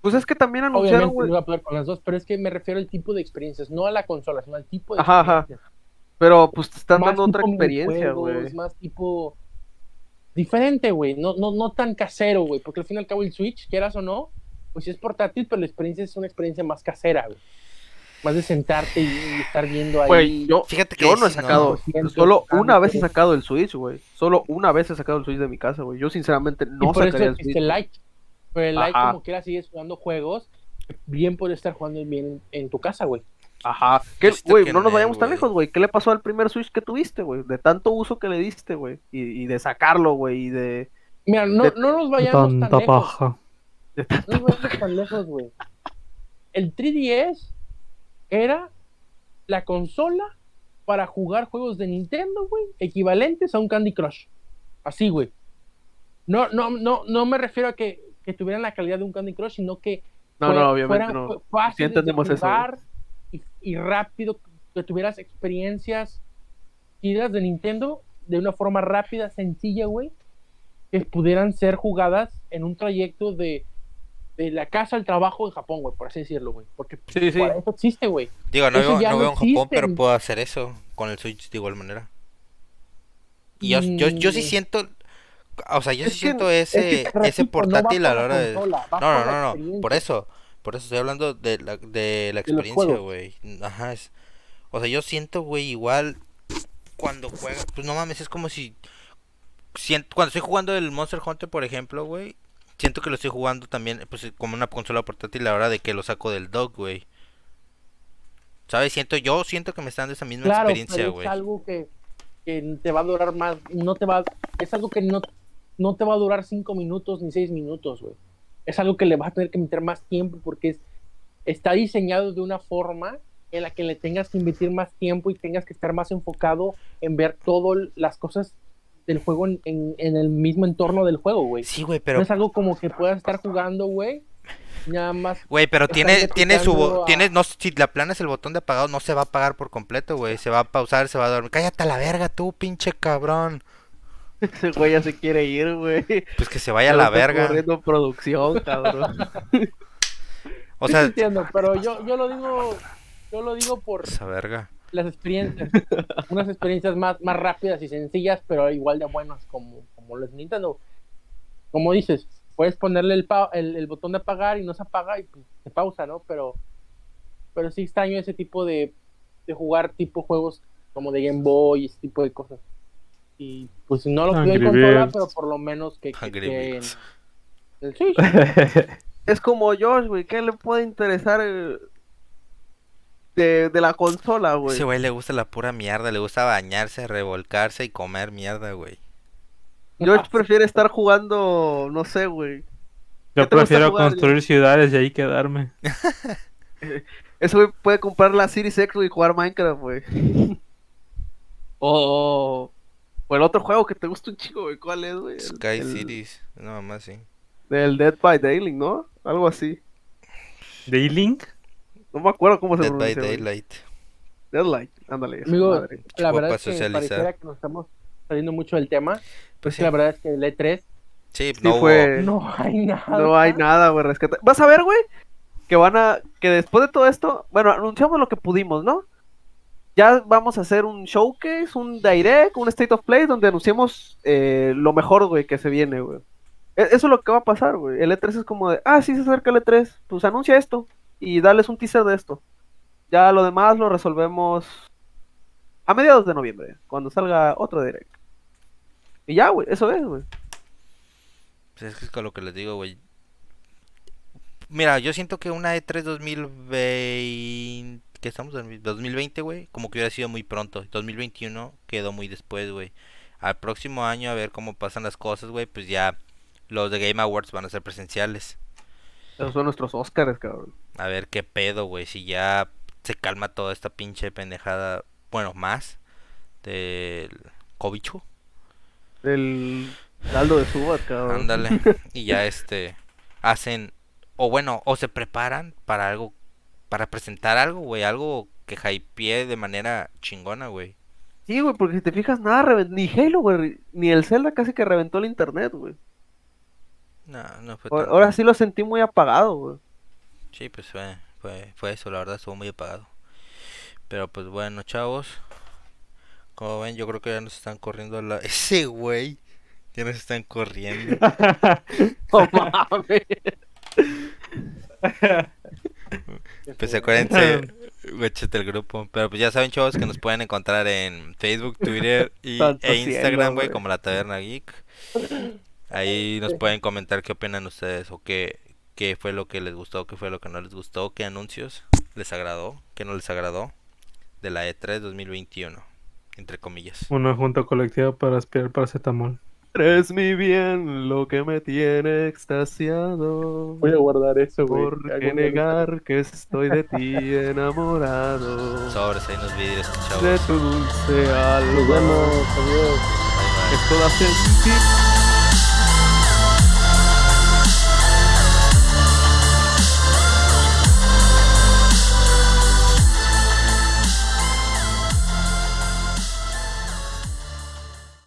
Speaker 3: Pues es que también anunciaron,
Speaker 4: Obviamente no
Speaker 3: güey.
Speaker 4: iba a poder con las dos, pero es que me refiero al tipo de experiencias, no a la consola, sino al tipo de
Speaker 3: Ajá, ajá.
Speaker 4: experiencias.
Speaker 3: Pero pues te están
Speaker 4: Más
Speaker 3: dando otra experiencia, güey.
Speaker 4: Más tipo diferente, güey. No, no, no tan casero, güey. Porque al fin y al cabo el Switch, quieras o no, pues sí es portátil, pero la experiencia es una experiencia más casera, güey. Más de sentarte y, y estar viendo ahí.
Speaker 3: Güey, yo,
Speaker 1: Fíjate que
Speaker 3: yo no he sacado.
Speaker 4: no.
Speaker 3: Solo una vez he sacado el Switch, güey. Solo una vez he sacado el Switch de mi casa, güey. Yo sinceramente
Speaker 4: y
Speaker 3: no
Speaker 4: eso
Speaker 3: sacaría el Switch.
Speaker 4: el Lite. Pero el
Speaker 3: Ajá.
Speaker 4: como quiera, sigues jugando juegos. Bien puede estar jugando bien en tu casa, güey.
Speaker 3: Ajá. ¿Qué,
Speaker 1: Viste
Speaker 3: güey?
Speaker 1: que
Speaker 3: No nos vayamos tan lejos, güey. ¿Qué le pasó al primer Switch que tuviste, güey? De tanto uso que le diste, güey. Y, y de sacarlo, güey. Y de.
Speaker 4: Mira, no,
Speaker 3: De-
Speaker 4: no nos vayamos tan
Speaker 2: Tanta
Speaker 4: lejos.
Speaker 2: paja.
Speaker 3: de
Speaker 4: No nos vayamos tan lejos, güey. El 3DS era la consola para jugar juegos de Nintendo, güey, equivalentes a un Candy Crush. Así, güey. No, no, no, no me refiero a que, que tuvieran la calidad de un Candy Crush, sino que
Speaker 3: No,
Speaker 4: fue-
Speaker 3: no, obviamente
Speaker 4: fueran
Speaker 3: no.
Speaker 4: fáciles
Speaker 3: Sí entendemos
Speaker 4: de jugar y, y rápido, que tuvieras experiencias chidas de Nintendo de una forma rápida, sencilla, güey, que pudieran ser jugadas en un trayecto de, de la casa al trabajo en Japón, güey, por así decirlo, güey. Porque
Speaker 3: Sí, sí.
Speaker 4: para eso existe, güey.
Speaker 1: Digo, no
Speaker 4: Eso
Speaker 1: veo, no
Speaker 4: no
Speaker 1: veo en Japón, pero puedo hacer eso con el Switch de igual manera. Y yo, yo, yo sí
Speaker 4: Mm.
Speaker 1: siento, o sea, yo
Speaker 3: Es que-
Speaker 1: siento
Speaker 4: Es
Speaker 1: ese,
Speaker 4: que,
Speaker 1: ese
Speaker 4: no
Speaker 1: portátil a la hora de...
Speaker 4: consola,
Speaker 1: No, no, no, no, por eso, por eso estoy hablando de la, de la experiencia, güey. Ajá, es, o sea, yo siento, güey, igual cuando juega, pues no mames, es como si, siento, cuando estoy jugando el Monster Hunter, por ejemplo, güey, siento que lo estoy jugando también, pues como una consola portátil a la hora de que lo saco del dock, güey. ¿Sabes? Siento, yo siento que me está dando esa misma
Speaker 4: Claro,
Speaker 1: experiencia, güey.
Speaker 4: es algo que, que te va a durar más, no te va, es algo que no, no te va a durar cinco minutos ni seis minutos, güey. Es algo que le vas a tener que meter más tiempo porque es, está diseñado de una forma en la que le tengas que invertir más tiempo y tengas que estar más enfocado en ver todas las cosas del juego en, en- en el mismo entorno del juego, güey.
Speaker 1: Sí, güey,
Speaker 4: No
Speaker 1: pero
Speaker 4: es algo como que puedas estar jugando, güey, nada más
Speaker 1: Güey, pero tiene, tiene su,
Speaker 4: a-
Speaker 1: tiene, no, si le aplanas el botón de apagado, no se va a apagar por completo, güey, se va a pausar, se va a dormir. Cállate a la verga, tú, pinche cabrón.
Speaker 3: Ese güey ya se quiere ir, güey.
Speaker 1: Pues que se vaya a la
Speaker 3: lo está
Speaker 1: verga.
Speaker 3: corriendo producción, cabrón.
Speaker 1: O
Speaker 4: Sí,
Speaker 1: sea,
Speaker 4: te entiendo, pero yo, yo lo digo, yo lo digo por
Speaker 1: esa verga.
Speaker 4: las experiencias, unas experiencias más, más rápidas y sencillas, pero igual de buenas como, como los Nintendo. Como dices, puedes ponerle el, pa- el, el botón de apagar y no se apaga y pues, se pausa, ¿no? Pero, pero sí extraño ese tipo de, de jugar tipo juegos como de Game Boy, ese tipo de cosas. Y pues no lo pido en
Speaker 2: Angry
Speaker 4: consola,
Speaker 2: Birds.
Speaker 4: pero por lo menos que, que
Speaker 1: Birds.
Speaker 4: el Switch.
Speaker 3: es como Josh, güey. ¿Qué le puede interesar de, de la consola, güey?
Speaker 1: Ese güey le gusta la pura mierda, le gusta bañarse, revolcarse y comer mierda, güey.
Speaker 3: Josh prefiere estar jugando, no sé, güey. ¿Qué
Speaker 2: Yo prefiero
Speaker 3: jugar,
Speaker 2: construir ciudades y ahí quedarme.
Speaker 3: Ese güey puede comprar la Series X y jugar Minecraft, güey. o, o el otro juego que te gusta un chico, güey. ¿Cuál es, güey?
Speaker 1: Sky
Speaker 3: el-
Speaker 1: Cities, no mamá sí.
Speaker 3: Del Dead by Daylight, ¿no? Algo así.
Speaker 2: ¿Daylink?
Speaker 3: No me acuerdo cómo se
Speaker 1: Dead by. Daylight.
Speaker 3: Deadlight, ándale.
Speaker 4: Amigo,
Speaker 3: madre.
Speaker 4: La verdad es que
Speaker 1: socializar.
Speaker 4: pareciera que nos estamos saliendo mucho del tema.
Speaker 1: Pues sí,
Speaker 4: la verdad es que el E3
Speaker 1: sí,
Speaker 3: Sí
Speaker 1: no hubo-
Speaker 3: fue-
Speaker 4: no hay nada.
Speaker 3: No hay nada, güey, rescata. Vas a ver, güey, que van a. Que después de todo esto. Bueno, anunciamos lo que pudimos, ¿no? Ya vamos a hacer un showcase, un direct, un state of play donde anunciemos eh, lo mejor, güey, que se viene, güey. E- Eso es lo que va a pasar, güey. El E3 es como de, ah, sí se acerca el E3, pues anuncia esto y dales un teaser de esto. Ya lo demás lo resolvemos a mediados de noviembre, cuando salga otro direct. Y ya, güey, eso es, güey.
Speaker 1: Pues es que es con lo que les digo, güey. Mira, yo siento que una E E3 2020... ¿Qué estamos? en 2020, güey. Como que hubiera sido muy pronto. 2021 quedó muy después, güey. Al próximo año, a ver cómo pasan las cosas, güey. Pues ya los de Game Awards van a ser presenciales.
Speaker 3: Esos son nuestros Oscars, cabrón.
Speaker 1: A ver qué pedo, güey. Si ya se calma toda esta pinche pendejada. Bueno, más. Del cobicho.
Speaker 3: El Aldo de Subat, cabrón.
Speaker 1: Ándale. Y ya este hacen o bueno, o se preparan para algo para presentar algo, güey, algo que hypee de manera chingona, güey.
Speaker 3: Sí, güey, porque si te fijas, nada ni Halo, güey, ni el Zelda casi que reventó el internet, güey.
Speaker 1: No, no fue
Speaker 3: Ahora-. Ahora sí lo sentí muy apagado, güey.
Speaker 1: Sí, pues fue, fue fue eso, la verdad estuvo muy apagado. Pero pues bueno, chavos. Como ven, yo creo que ya nos están corriendo la ese güey. Ya nos están corriendo.
Speaker 3: Mames.
Speaker 1: Pues acuérdense, échate el grupo. Pero pues ya saben, chavos, que nos pueden encontrar en Facebook, Twitter y, e Instagram, güey, como la Taberna Geek. Ahí nos pueden comentar qué opinan ustedes o qué, qué fue lo que les gustó, qué fue lo que no les gustó, qué anuncios les agradó, qué no les agradó de la E E3 2021, entre comillas.
Speaker 2: Una junta colectiva para aspirar paracetamol.
Speaker 3: Eres mi bien, lo que me tiene extasiado.
Speaker 4: Voy a guardar eso, güey.
Speaker 3: ¿Por qué negar que estoy de ti enamorado?
Speaker 1: Sobres ahí nos vidrios,
Speaker 3: De tu dulce
Speaker 4: Nos
Speaker 3: alma.
Speaker 4: vemos, adiós.
Speaker 1: Bye, bye.
Speaker 3: Esto da